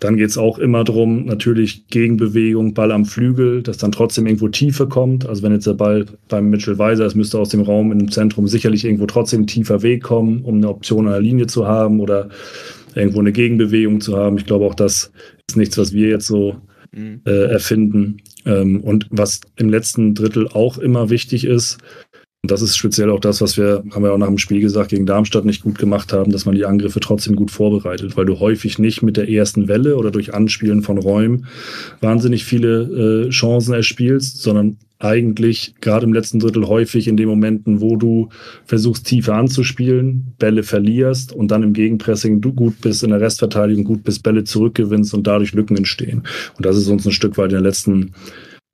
Dann geht es auch immer drum, natürlich Gegenbewegung, Ball am Flügel, dass dann trotzdem irgendwo Tiefe kommt. Also wenn jetzt der Ball beim Mitchell Weiser ist, müsste aus dem Raum im Zentrum sicherlich irgendwo trotzdem ein tiefer Weg kommen, um eine Option an der Linie zu haben oder irgendwo eine Gegenbewegung zu haben. Ich glaube, auch das ist nichts, was wir jetzt so mhm. äh, erfinden. Ähm, und was im letzten Drittel auch immer wichtig ist, und das ist speziell auch das, was wir, haben wir auch nach dem Spiel gesagt, gegen Darmstadt nicht gut gemacht haben, dass man die Angriffe trotzdem gut vorbereitet, weil du häufig nicht mit der ersten Welle oder durch Anspielen von Räumen wahnsinnig viele äh, Chancen erspielst, sondern eigentlich gerade im letzten Drittel häufig in den Momenten, wo du versuchst, tiefer anzuspielen, Bälle verlierst und dann im Gegenpressing du gut bist, in der Restverteidigung gut bist, Bälle zurückgewinnst und dadurch Lücken entstehen. Und das ist uns ein Stück weit in der letzten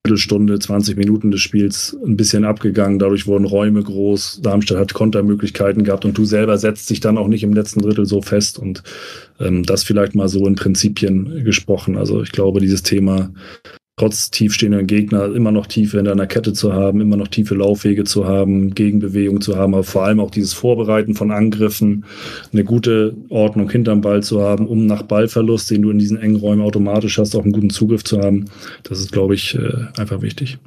Viertelstunde, 20 Minuten des Spiels ein bisschen abgegangen. Dadurch wurden Räume groß. Darmstadt hat Kontermöglichkeiten gehabt und du selber setzt dich dann auch nicht im letzten Drittel so fest. Und ähm, das vielleicht mal so in Prinzipien gesprochen. Also ich glaube, dieses Thema trotz tiefstehender Gegner immer noch Tiefe in deiner Kette zu haben, immer noch tiefe Laufwege zu haben, Gegenbewegung zu haben, aber vor allem auch dieses Vorbereiten von Angriffen, eine gute Ordnung hinterm Ball zu haben, um nach Ballverlust, den du in diesen engen Räumen automatisch hast, auch einen guten Zugriff zu haben. Das ist, glaube ich, äh, einfach wichtig.